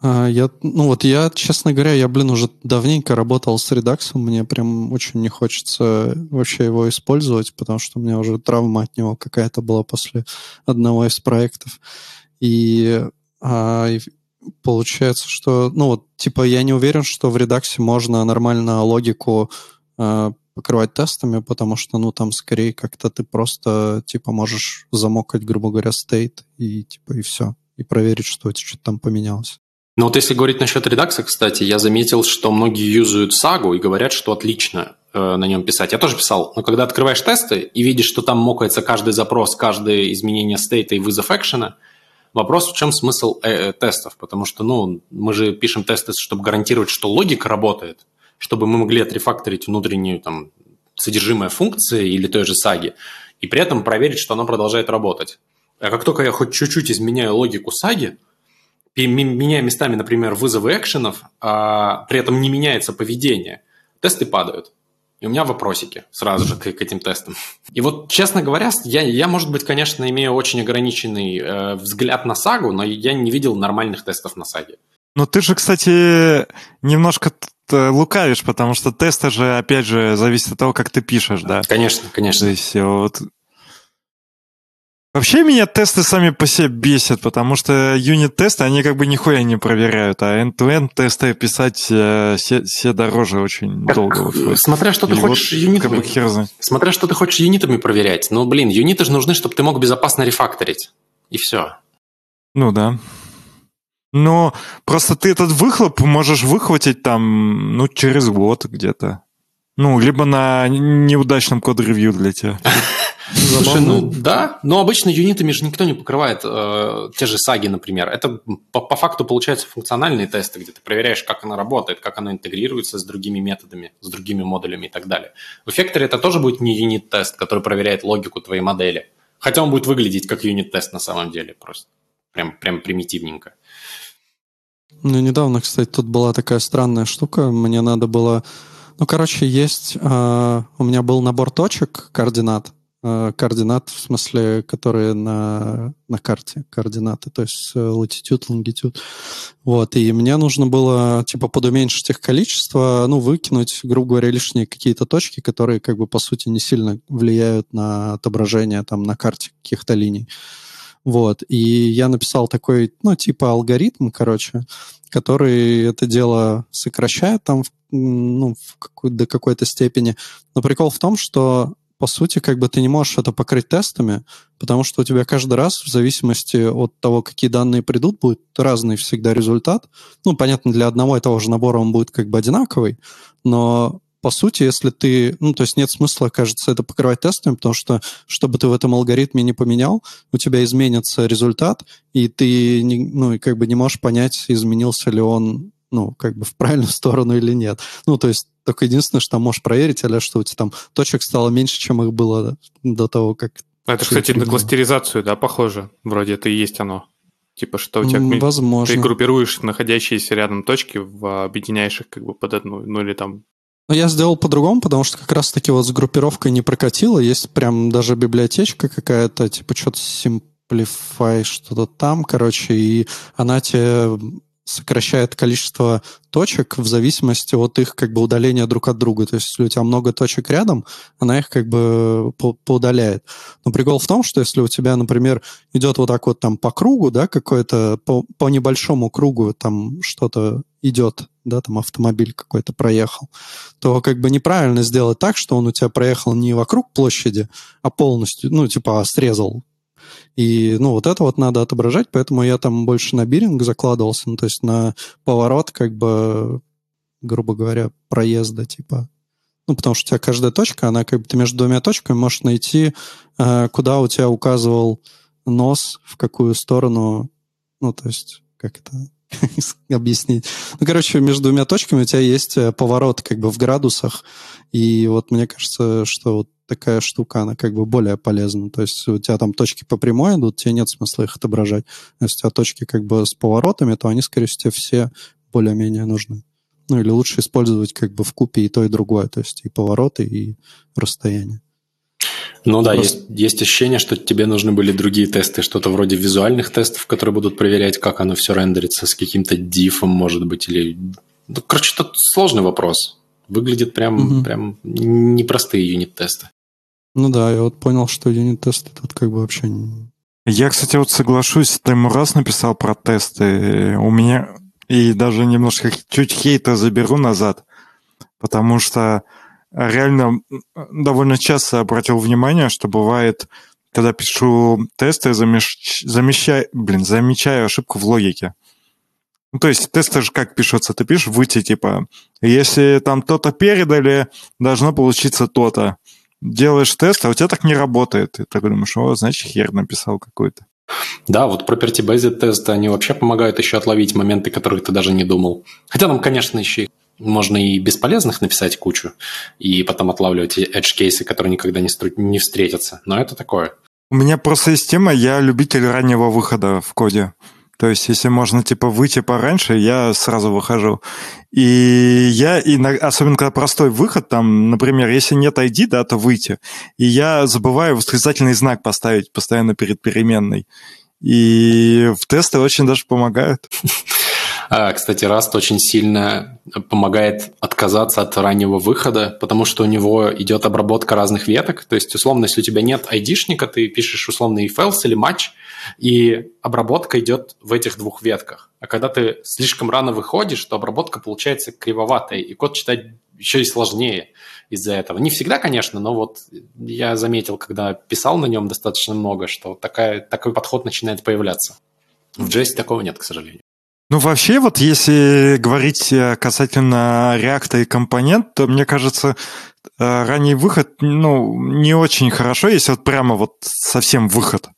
я, ну вот я, честно говоря, я, блин, уже давненько работал с редаксом, мне прям очень не хочется вообще его использовать, потому что у меня уже травма от него какая-то была после одного из проектов. И, а, и получается, что, ну вот, типа, я не уверен, что в редаксе можно нормально логику а, покрывать тестами, потому что, ну, там скорее как-то ты просто, типа, можешь замокать, грубо говоря, стейт и, типа, и все, и проверить, что что-то там поменялось. Ну вот если говорить насчет редакса, кстати, я заметил, что многие юзают сагу и говорят, что отлично. э, на нем писать. Я тоже писал, но когда открываешь тесты и видишь, что там мокается каждый запрос, каждое изменение стейта и вызов экшена, вопрос, в чем смысл э, э, тестов? Потому что, ну, мы же пишем тесты, чтобы гарантировать, что логика работает, чтобы мы могли отрефакторить внутреннюю там содержимое функции или той же саги, и при этом проверить, что она продолжает работать. А как только я хоть чуть-чуть изменяю логику саги, меняя местами, например, вызовы экшенов, а при этом не меняется поведение, тесты падают. И у меня вопросики сразу же к, к этим тестам. И вот, честно говоря, я, я может быть, конечно, имею очень ограниченный э, взгляд на сагу, но я не видел нормальных тестов на саге. Ну, ты же, кстати, немножко лукавишь, потому что тесты же, опять же, зависит от того, как ты пишешь, да? Конечно, конечно. То есть вот Вообще меня тесты сами по себе бесят, потому что юнит-тесты, они как бы нихуя не проверяют, а end-to-end тесты писать э, все, все дороже очень так, долго. Выходит. Смотря что ты и хочешь вот, юнитами. Как бы хер смотря что ты хочешь юнитами проверять. Ну, блин, юниты же нужны, чтобы ты мог безопасно рефакторить. И все. Ну да. Но просто ты этот выхлоп можешь выхватить там, ну, через год где-то. Ну, либо на неудачном код-ревью для тебя. Слушай, ну да, но обычно юнитами же никто не покрывает э, те же саги, например. Это по, по факту получаются функциональные тесты, где ты проверяешь, как она работает, как она интегрируется с другими методами, с другими модулями и так далее. В Effector это тоже будет не юнит-тест, который проверяет логику твоей модели. Хотя он будет выглядеть как юнит-тест на самом деле, просто прям, прям примитивненько. Ну, недавно, кстати, тут была такая странная штука. Мне надо было... Ну, короче, есть... Э, у меня был набор точек, координат, координат, в смысле, которые на, на карте, координаты, то есть latitude, longitude. Вот, и мне нужно было, типа, подуменьшить их количество, ну, выкинуть, грубо говоря, лишние какие-то точки, которые, как бы, по сути, не сильно влияют на отображение там на карте каких-то линий. Вот, и я написал такой, ну, типа алгоритм, короче, который это дело сокращает там, ну, в какой, до какой-то степени. Но прикол в том, что по сути, как бы ты не можешь это покрыть тестами, потому что у тебя каждый раз, в зависимости от того, какие данные придут, будет разный всегда результат. Ну, понятно, для одного и того же набора он будет как бы одинаковый, но по сути, если ты... Ну, то есть нет смысла, кажется, это покрывать тестами, потому что, чтобы ты в этом алгоритме не поменял, у тебя изменится результат, и ты, не, ну, и как бы не можешь понять, изменился ли он ну, как бы в правильную сторону или нет. Ну, то есть только единственное, что там можешь проверить, а что у тебя там точек стало меньше, чем их было до того, как... А это, кстати, на кластеризацию, да, похоже? Вроде это и есть оно. Типа, что у тебя... Возможно. Ты группируешь находящиеся рядом точки, объединяешь их как бы под одну, ну или там но я сделал по-другому, потому что как раз-таки вот с группировкой не прокатило. Есть прям даже библиотечка какая-то, типа что-то Simplify, что-то там, короче, и она тебе сокращает количество точек в зависимости от их как бы удаления друг от друга. То есть, если у тебя много точек рядом, она их как бы по поудаляет. Но прикол в том, что если у тебя, например, идет вот так вот там по кругу, да, какой-то, по, по небольшому кругу там что-то идет, да, там автомобиль какой-то проехал, то как бы неправильно сделать так, что он у тебя проехал не вокруг площади, а полностью, ну, типа, срезал и, ну, вот это вот надо отображать, поэтому я там больше на биринг закладывался, ну, то есть на поворот, как бы, грубо говоря, проезда, типа. Ну, потому что у тебя каждая точка, она как бы, ты между двумя точками можешь найти, э, куда у тебя указывал нос, в какую сторону, ну, то есть, как это объяснить. Ну, короче, между двумя точками у тебя есть э, поворот как бы в градусах, и вот мне кажется, что вот такая штука, она как бы более полезна. То есть у тебя там точки по прямой идут, тебе нет смысла их отображать. Если у тебя точки как бы с поворотами, то они, скорее всего, все более-менее нужны. Ну или лучше использовать как бы в купе и то, и другое. То есть и повороты, и расстояние. Ну да, Просто... есть, есть ощущение, что тебе нужны были другие тесты, что-то вроде визуальных тестов, которые будут проверять, как оно все рендерится, с каким-то дифом, может быть, или... Ну, короче, это сложный вопрос. Выглядит прям, угу. прям непростые юнит-тесты. Ну да, я вот понял, что юнит-тесты тут как бы вообще не... Я, кстати, вот соглашусь, ты ему раз написал про тесты. У меня и даже немножко чуть хейта заберу назад, потому что реально довольно часто обратил внимание, что бывает, когда пишу тесты, замещ... замещаю, блин, замечаю ошибку в логике. Ну, то есть тесты же как пишутся? Ты пишешь выйти, типа, если там то-то передали, должно получиться то-то. Делаешь тест, а у тебя так не работает. Ты так думаешь, о, значит, хер написал какой-то. Да, вот property-based тесты, они вообще помогают еще отловить моменты, которых ты даже не думал. Хотя там, конечно, еще можно и бесполезных написать кучу, и потом отлавливать edge-кейсы, которые никогда не, стру... не встретятся. Но это такое. У меня просто есть тема, я любитель раннего выхода в коде. То есть, если можно, типа, выйти пораньше, я сразу выхожу. И я, особенно когда простой выход, там, например, если нет ID, да, то выйти. И я забываю восклицательный знак поставить постоянно перед переменной. И в тесты очень даже помогают. А, кстати, Rust очень сильно помогает отказаться от раннего выхода, потому что у него идет обработка разных веток. То есть, условно, если у тебя нет айдишника, ты пишешь условный else или матч, и обработка идет в этих двух ветках. А когда ты слишком рано выходишь, то обработка получается кривоватой, и код читать еще и сложнее из-за этого. Не всегда, конечно, но вот я заметил, когда писал на нем достаточно много, что такая, такой подход начинает появляться. В JS такого нет, к сожалению. Ну, вообще, вот если говорить э, касательно реакта и компонент, то, мне кажется, э, ранний выход, ну, не очень хорошо, если вот прямо вот совсем выход.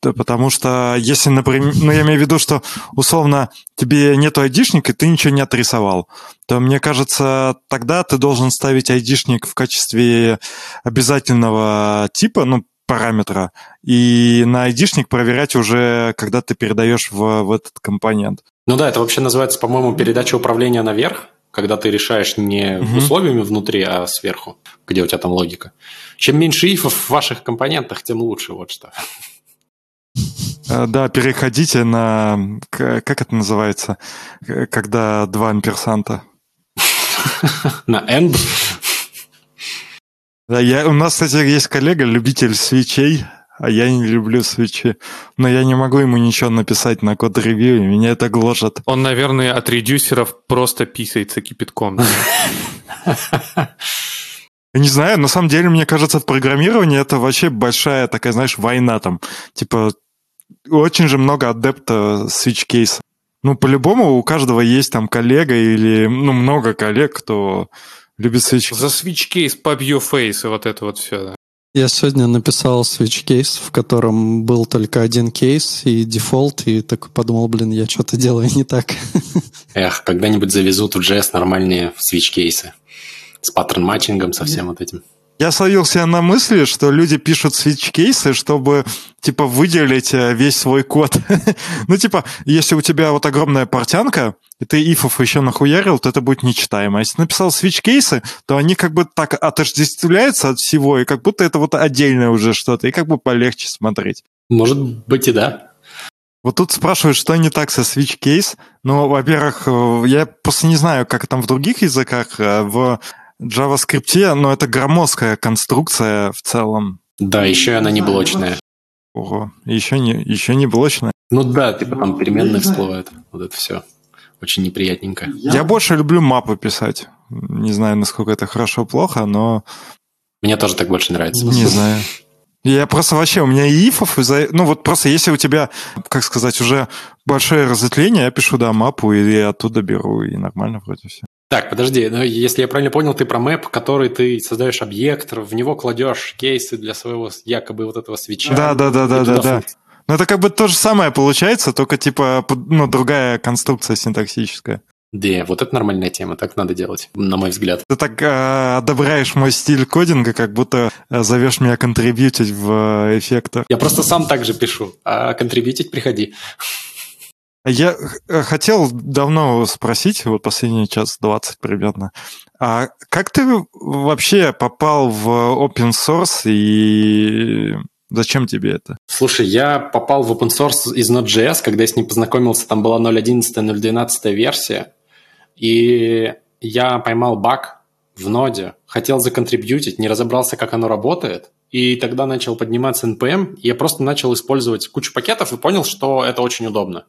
Потому что если, например, ну, я имею в виду, что условно тебе нету айдишника, и ты ничего не отрисовал, то, мне кажется, тогда ты должен ставить айдишник в качестве обязательного типа, ну, параметра, и на айдишник проверять уже, когда ты передаешь в, в этот компонент. Ну да, это вообще называется, по-моему, передача управления наверх, когда ты решаешь не угу. условиями внутри, а сверху, где у тебя там логика. Чем меньше ифов в ваших компонентах, тем лучше, вот что. Э, да, переходите на... Как это называется? Когда два амперсанта. На end? Да, я, у нас, кстати, есть коллега, любитель свечей, а я не люблю свечи. Но я не могу ему ничего написать на код ревью, и меня это гложет. Он, наверное, от редюсеров просто писается кипятком. Не знаю, на самом деле, мне кажется, в программировании это вообще большая такая, знаешь, война там. Типа, очень же много адепта switch case а. Ну, по-любому у каждого есть там коллега или, ну, много коллег, кто любит switch. За switch case побью face и вот это вот все. Да. Я сегодня написал switch case, в котором был только один кейс и дефолт, и такой подумал, блин, я что-то делаю не так. Эх, когда-нибудь завезут в JS нормальные switch case ы с pattern matching ом, со всем вот этим. Я словил себя на мысли, что люди пишут свич-кейсы, чтобы, типа, выделить э, весь свой код. ну, типа, если у тебя вот огромная портянка, и ты ифов еще нахуярил, то это будет нечитаемо. Если написал свич-кейсы, то они как бы так отождествляются от всего, и как будто это вот отдельное уже что-то, и как бы полегче смотреть. Может быть и да. Вот тут спрашивают, что не так со switch case. Ну, во-первых, э, я просто не знаю, как там в других языках. Э, в JavaScript, но это громоздкая конструкция в целом. Да, еще и она не блочная. Ого, еще не, еще не блочная. Ну да, типа там переменные всплывают. Вот это все. Очень неприятненько. Я больше люблю мапы писать. Не знаю, насколько это хорошо-плохо, но... Мне тоже так больше нравится. Не знаю. Я просто вообще, у меня и ифов, ну вот просто если у тебя, как сказать, уже большое разветвление, я пишу, да, мапу, и оттуда беру, и нормально вроде все. Так, подожди, но если я правильно понял, ты про мэп, который ты создаешь объект, в него кладешь кейсы для своего якобы вот этого свеча. Да, да, да, да, да, да. Ну это как бы то же самое получается, только типа, ну, другая конструкция синтаксическая. Да, вот это нормальная тема, так надо делать, на мой взгляд. Ты так э, одобряешь мой стиль кодинга, как будто э, зовешь меня контрибьютить в э, эффектах. Я просто сам так же пишу, а контрибьютить приходи. Я э, хотел давно спросить, вот последний час 20 примерно, а как ты вообще попал в open source и зачем тебе это? Слушай, я попал в open source из Node.js, когда я с ним познакомился, там была 0.11, 0.12 версия, и я поймал баг в ноде, хотел законтрибьютить, не разобрался, как оно работает, и тогда начал подниматься NPM, и я просто начал использовать кучу пакетов и понял, что это очень удобно.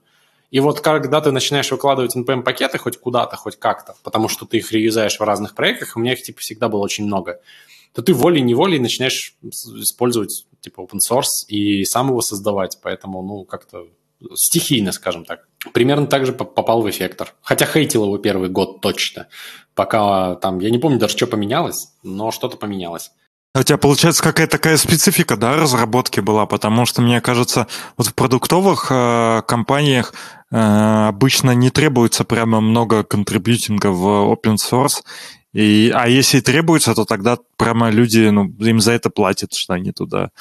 И вот когда ты начинаешь выкладывать NPM-пакеты хоть куда-то, хоть как-то, потому что ты их реюзаешь в разных проектах, у меня их типа всегда было очень много, то ты волей-неволей начинаешь использовать типа open source и сам его создавать, поэтому, ну, как-то стихийно, скажем так. примерно так же попал в эффектор. Хотя хейтил его первый год точно. Пока там, я не помню даже, что поменялось, но что-то поменялось. А у тебя, получается, какая-то такая специфика, да, разработки была, потому что, мне кажется, вот в продуктовых э, компаниях э, обычно не требуется прямо много контрибьютинга в open source, и, а если требуется, то тогда прямо люди, ну, им за это платят, что они туда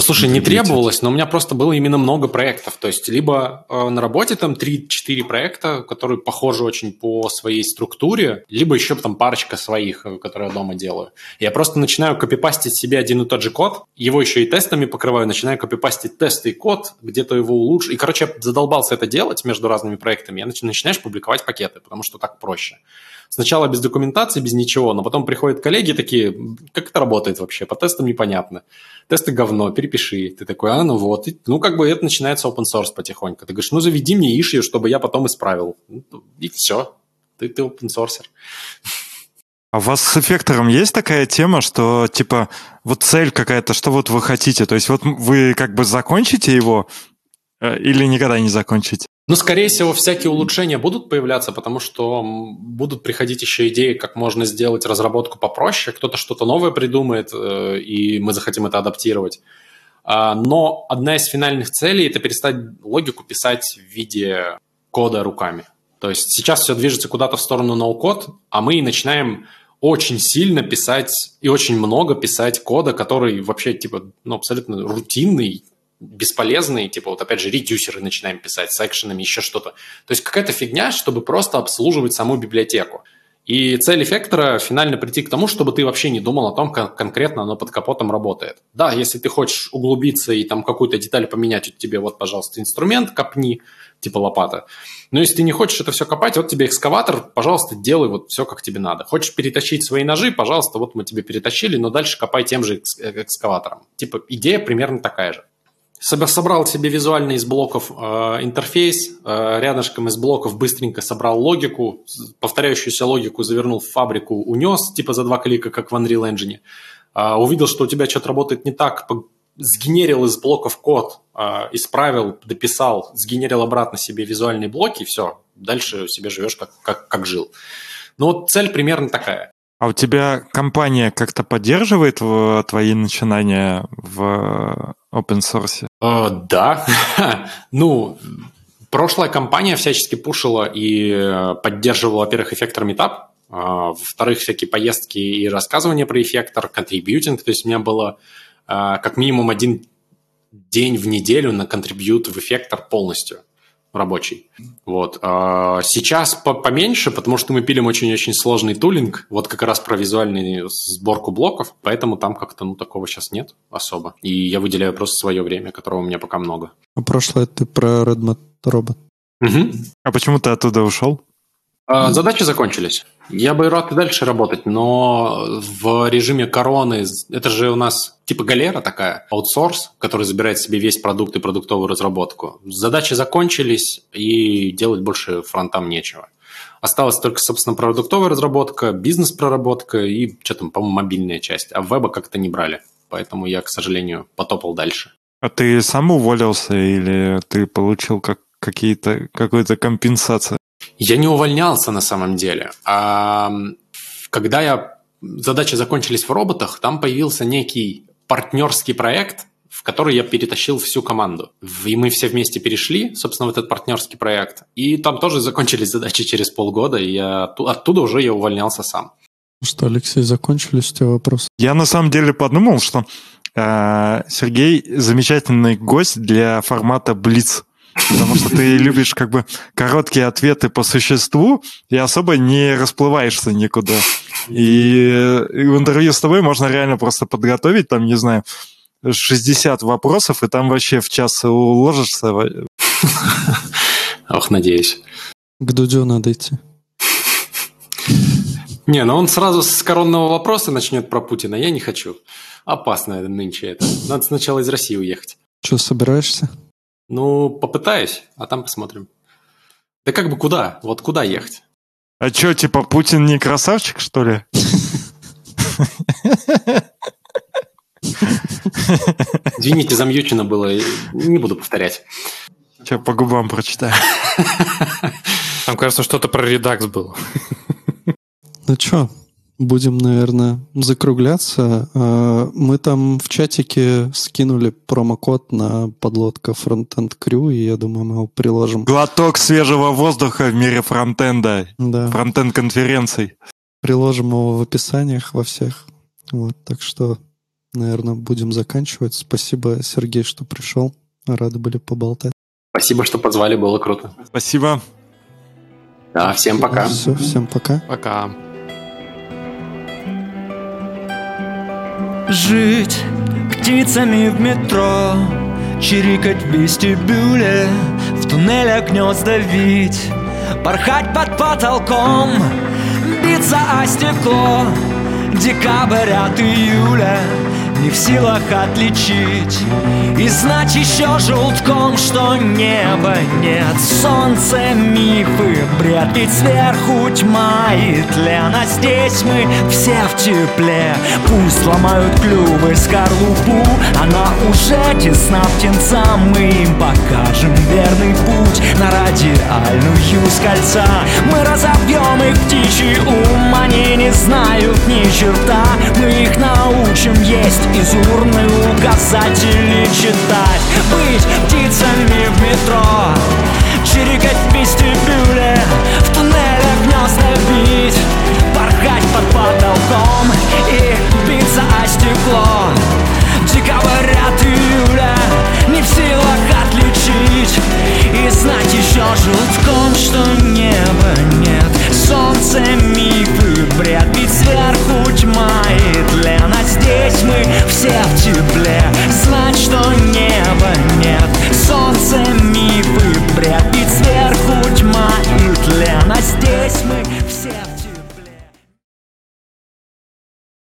слушай, не требовалось, но у меня просто было именно много проектов. То есть, либо э, на работе там 3-4 проекта, которые похожи очень по своей структуре, либо еще там парочка своих, э, которые я дома делаю. Я просто начинаю копипастить себе один и тот же код, его еще и тестами покрываю, начинаю копипастить тесты и код, где-то его улучшу. И, короче, я задолбался это делать между разными проектами. Я начинаешь публиковать пакеты, потому что так проще. Сначала без документации, без ничего, но потом приходят коллеги такие, как это работает вообще, по тестам непонятно. Тесты говно, перепиши. Ты такой, а, ну вот. И, ну, как бы это начинается open source потихоньку. Ты говоришь, ну, заведи мне ишью, чтобы я потом исправил. И все. Ты, ты open sourcer. А у вас с эффектором есть такая тема, что типа вот цель какая-то, что вот вы хотите? То есть вот вы как бы закончите его э, или никогда не закончите? Ну, скорее всего, всякие улучшения будут появляться, потому что будут приходить еще идеи, как можно сделать разработку попроще. Кто-то что-то новое придумает, э, и мы захотим это адаптировать. А, но одна из финальных целей – это перестать логику писать в виде кода руками. То есть сейчас все движется куда-то в сторону ноу-код, а мы начинаем очень сильно писать и очень много писать кода, который вообще типа ну, абсолютно рутинный, бесполезные, типа вот опять же редюсеры начинаем писать с экшенами, еще что-то. То есть какая-то фигня, чтобы просто обслуживать саму библиотеку. И цель эффектора финально прийти к тому, чтобы ты вообще не думал о том, как конкретно оно под капотом работает. Да, если ты хочешь углубиться и там какую-то деталь поменять, вот тебе вот, пожалуйста, инструмент копни, типа лопата. Но если ты не хочешь это все копать, вот тебе экскаватор, пожалуйста, делай вот все, как тебе надо. Хочешь перетащить свои ножи, пожалуйста, вот мы тебе перетащили, но дальше копай тем же экскаватором. Типа идея примерно такая же. Собрал себе визуально из блоков э, интерфейс, э, рядышком из блоков быстренько собрал логику, повторяющуюся логику завернул в фабрику, унес, типа за два клика, как в Unreal Engine. Э, увидел, что у тебя что-то работает не так, сгенерил из блоков код, э, исправил, дописал, сгенерил обратно себе визуальные блоки, и все, дальше себе живешь как, как, как жил. Ну вот цель примерно такая. А у тебя компания как-то поддерживает твои начинания в open source? Uh, да. ну, прошлая компания всячески пушила и э, поддерживала, во-первых, эффектор метап, uh, во-вторых, всякие поездки и рассказывания про эффектор, контрибьютинг, то есть у меня было uh, как минимум один день в неделю на контрибьют в эффектор полностью рабочий. Вот. А сейчас поменьше, потому что мы пилим очень-очень сложный тулинг, вот как раз про визуальную сборку блоков, поэтому там как-то ну, такого сейчас нет особо. И я выделяю просто свое время, которого у меня пока много. А прошлое ты про Redmond робот. Угу. А почему ты оттуда ушел? А, задачи закончились. Я бы рад и дальше работать, но в режиме короны, это же у нас типа галера такая, аутсорс, который забирает себе весь продукт и продуктовую разработку. Задачи закончились, и делать больше фронтам нечего. Осталась только, собственно, продуктовая разработка, бизнес-проработка и что там, по-моему, мобильная часть. А веба как-то не брали. Поэтому я, к сожалению, потопал дальше. А ты сам уволился или ты получил как какие-то какую-то компенсацию? Я не увольнялся на самом деле. А когда я задачи закончились в роботах, там появился некий партнерский проект, в который я перетащил всю команду. И мы все вместе перешли, собственно, в этот партнерский проект. И там тоже закончились задачи через полгода, и я, оттуда уже я увольнялся сам. Что, Алексей, закончились у тебя вопросы? Я на самом деле подумал, что э, Сергей замечательный гость для формата Блиц потому что ты любишь как бы короткие ответы по существу и особо не расплываешься никуда. И в интервью с тобой можно реально просто подготовить, там, не знаю, 60 вопросов, и там вообще в час уложишься. Ох, надеюсь. К Дудю надо идти. Не, ну он сразу с коронного вопроса начнет про Путина. Я не хочу. Опасно нынче это. Надо сначала из России уехать. Что, собираешься? Ну, попытаюсь, а там посмотрим. Да как бы куда? Вот куда ехать? А что, типа, Путин не красавчик, что ли? Извините, замьючено было, не буду повторять. Сейчас по губам прочитаю. Там, кажется, что-то про редакс было. Ну что, будем, наверное, закругляться. А, мы там в чатике скинули промокод на подлодка Frontend Crew, и я думаю, мы его приложим. Глоток свежего воздуха в мире фронтенда. Да. Фронтенд конференций. Приложим его в описаниях во всех. Вот, так что, наверное, будем заканчивать. Спасибо, Сергей, что пришел. Рады были поболтать. Спасибо, что позвали, было круто. Спасибо. Да, всем пока. Все, всем пока. Пока. Жить птицами в метро Чирикать в вестибюле В туннелях гнезда вить Порхать под потолком Биться о стекло. Декабрь от июля не в силах отличить. И знать еще желтком, что неба нет. Солнце, мифы, бред, ведь сверху тьма и тлен А здесь мы все в тепле. Пусть ломают клювы скорлупу Она уже тесна. Птенцам Мы им покажем верный путь. На радиальную с кольца Мы разобьем их птичий ум. Они не знают ни черта Мы их научим есть из урны указатели читать. Быть птицами в метро Чирикать в вестибюле В туннеле гнезда бить Порхать под потолком И биться о стекло. Декабря июля Не в силах отличить И знать еще желтком, что неба нет. Солнце миг бред Ведь сверху тьма и тлен А здесь мы все в тепле. Знать, что неба нет Солнце, мифы и бред Ведь сверху тьма и тлен А здесь мы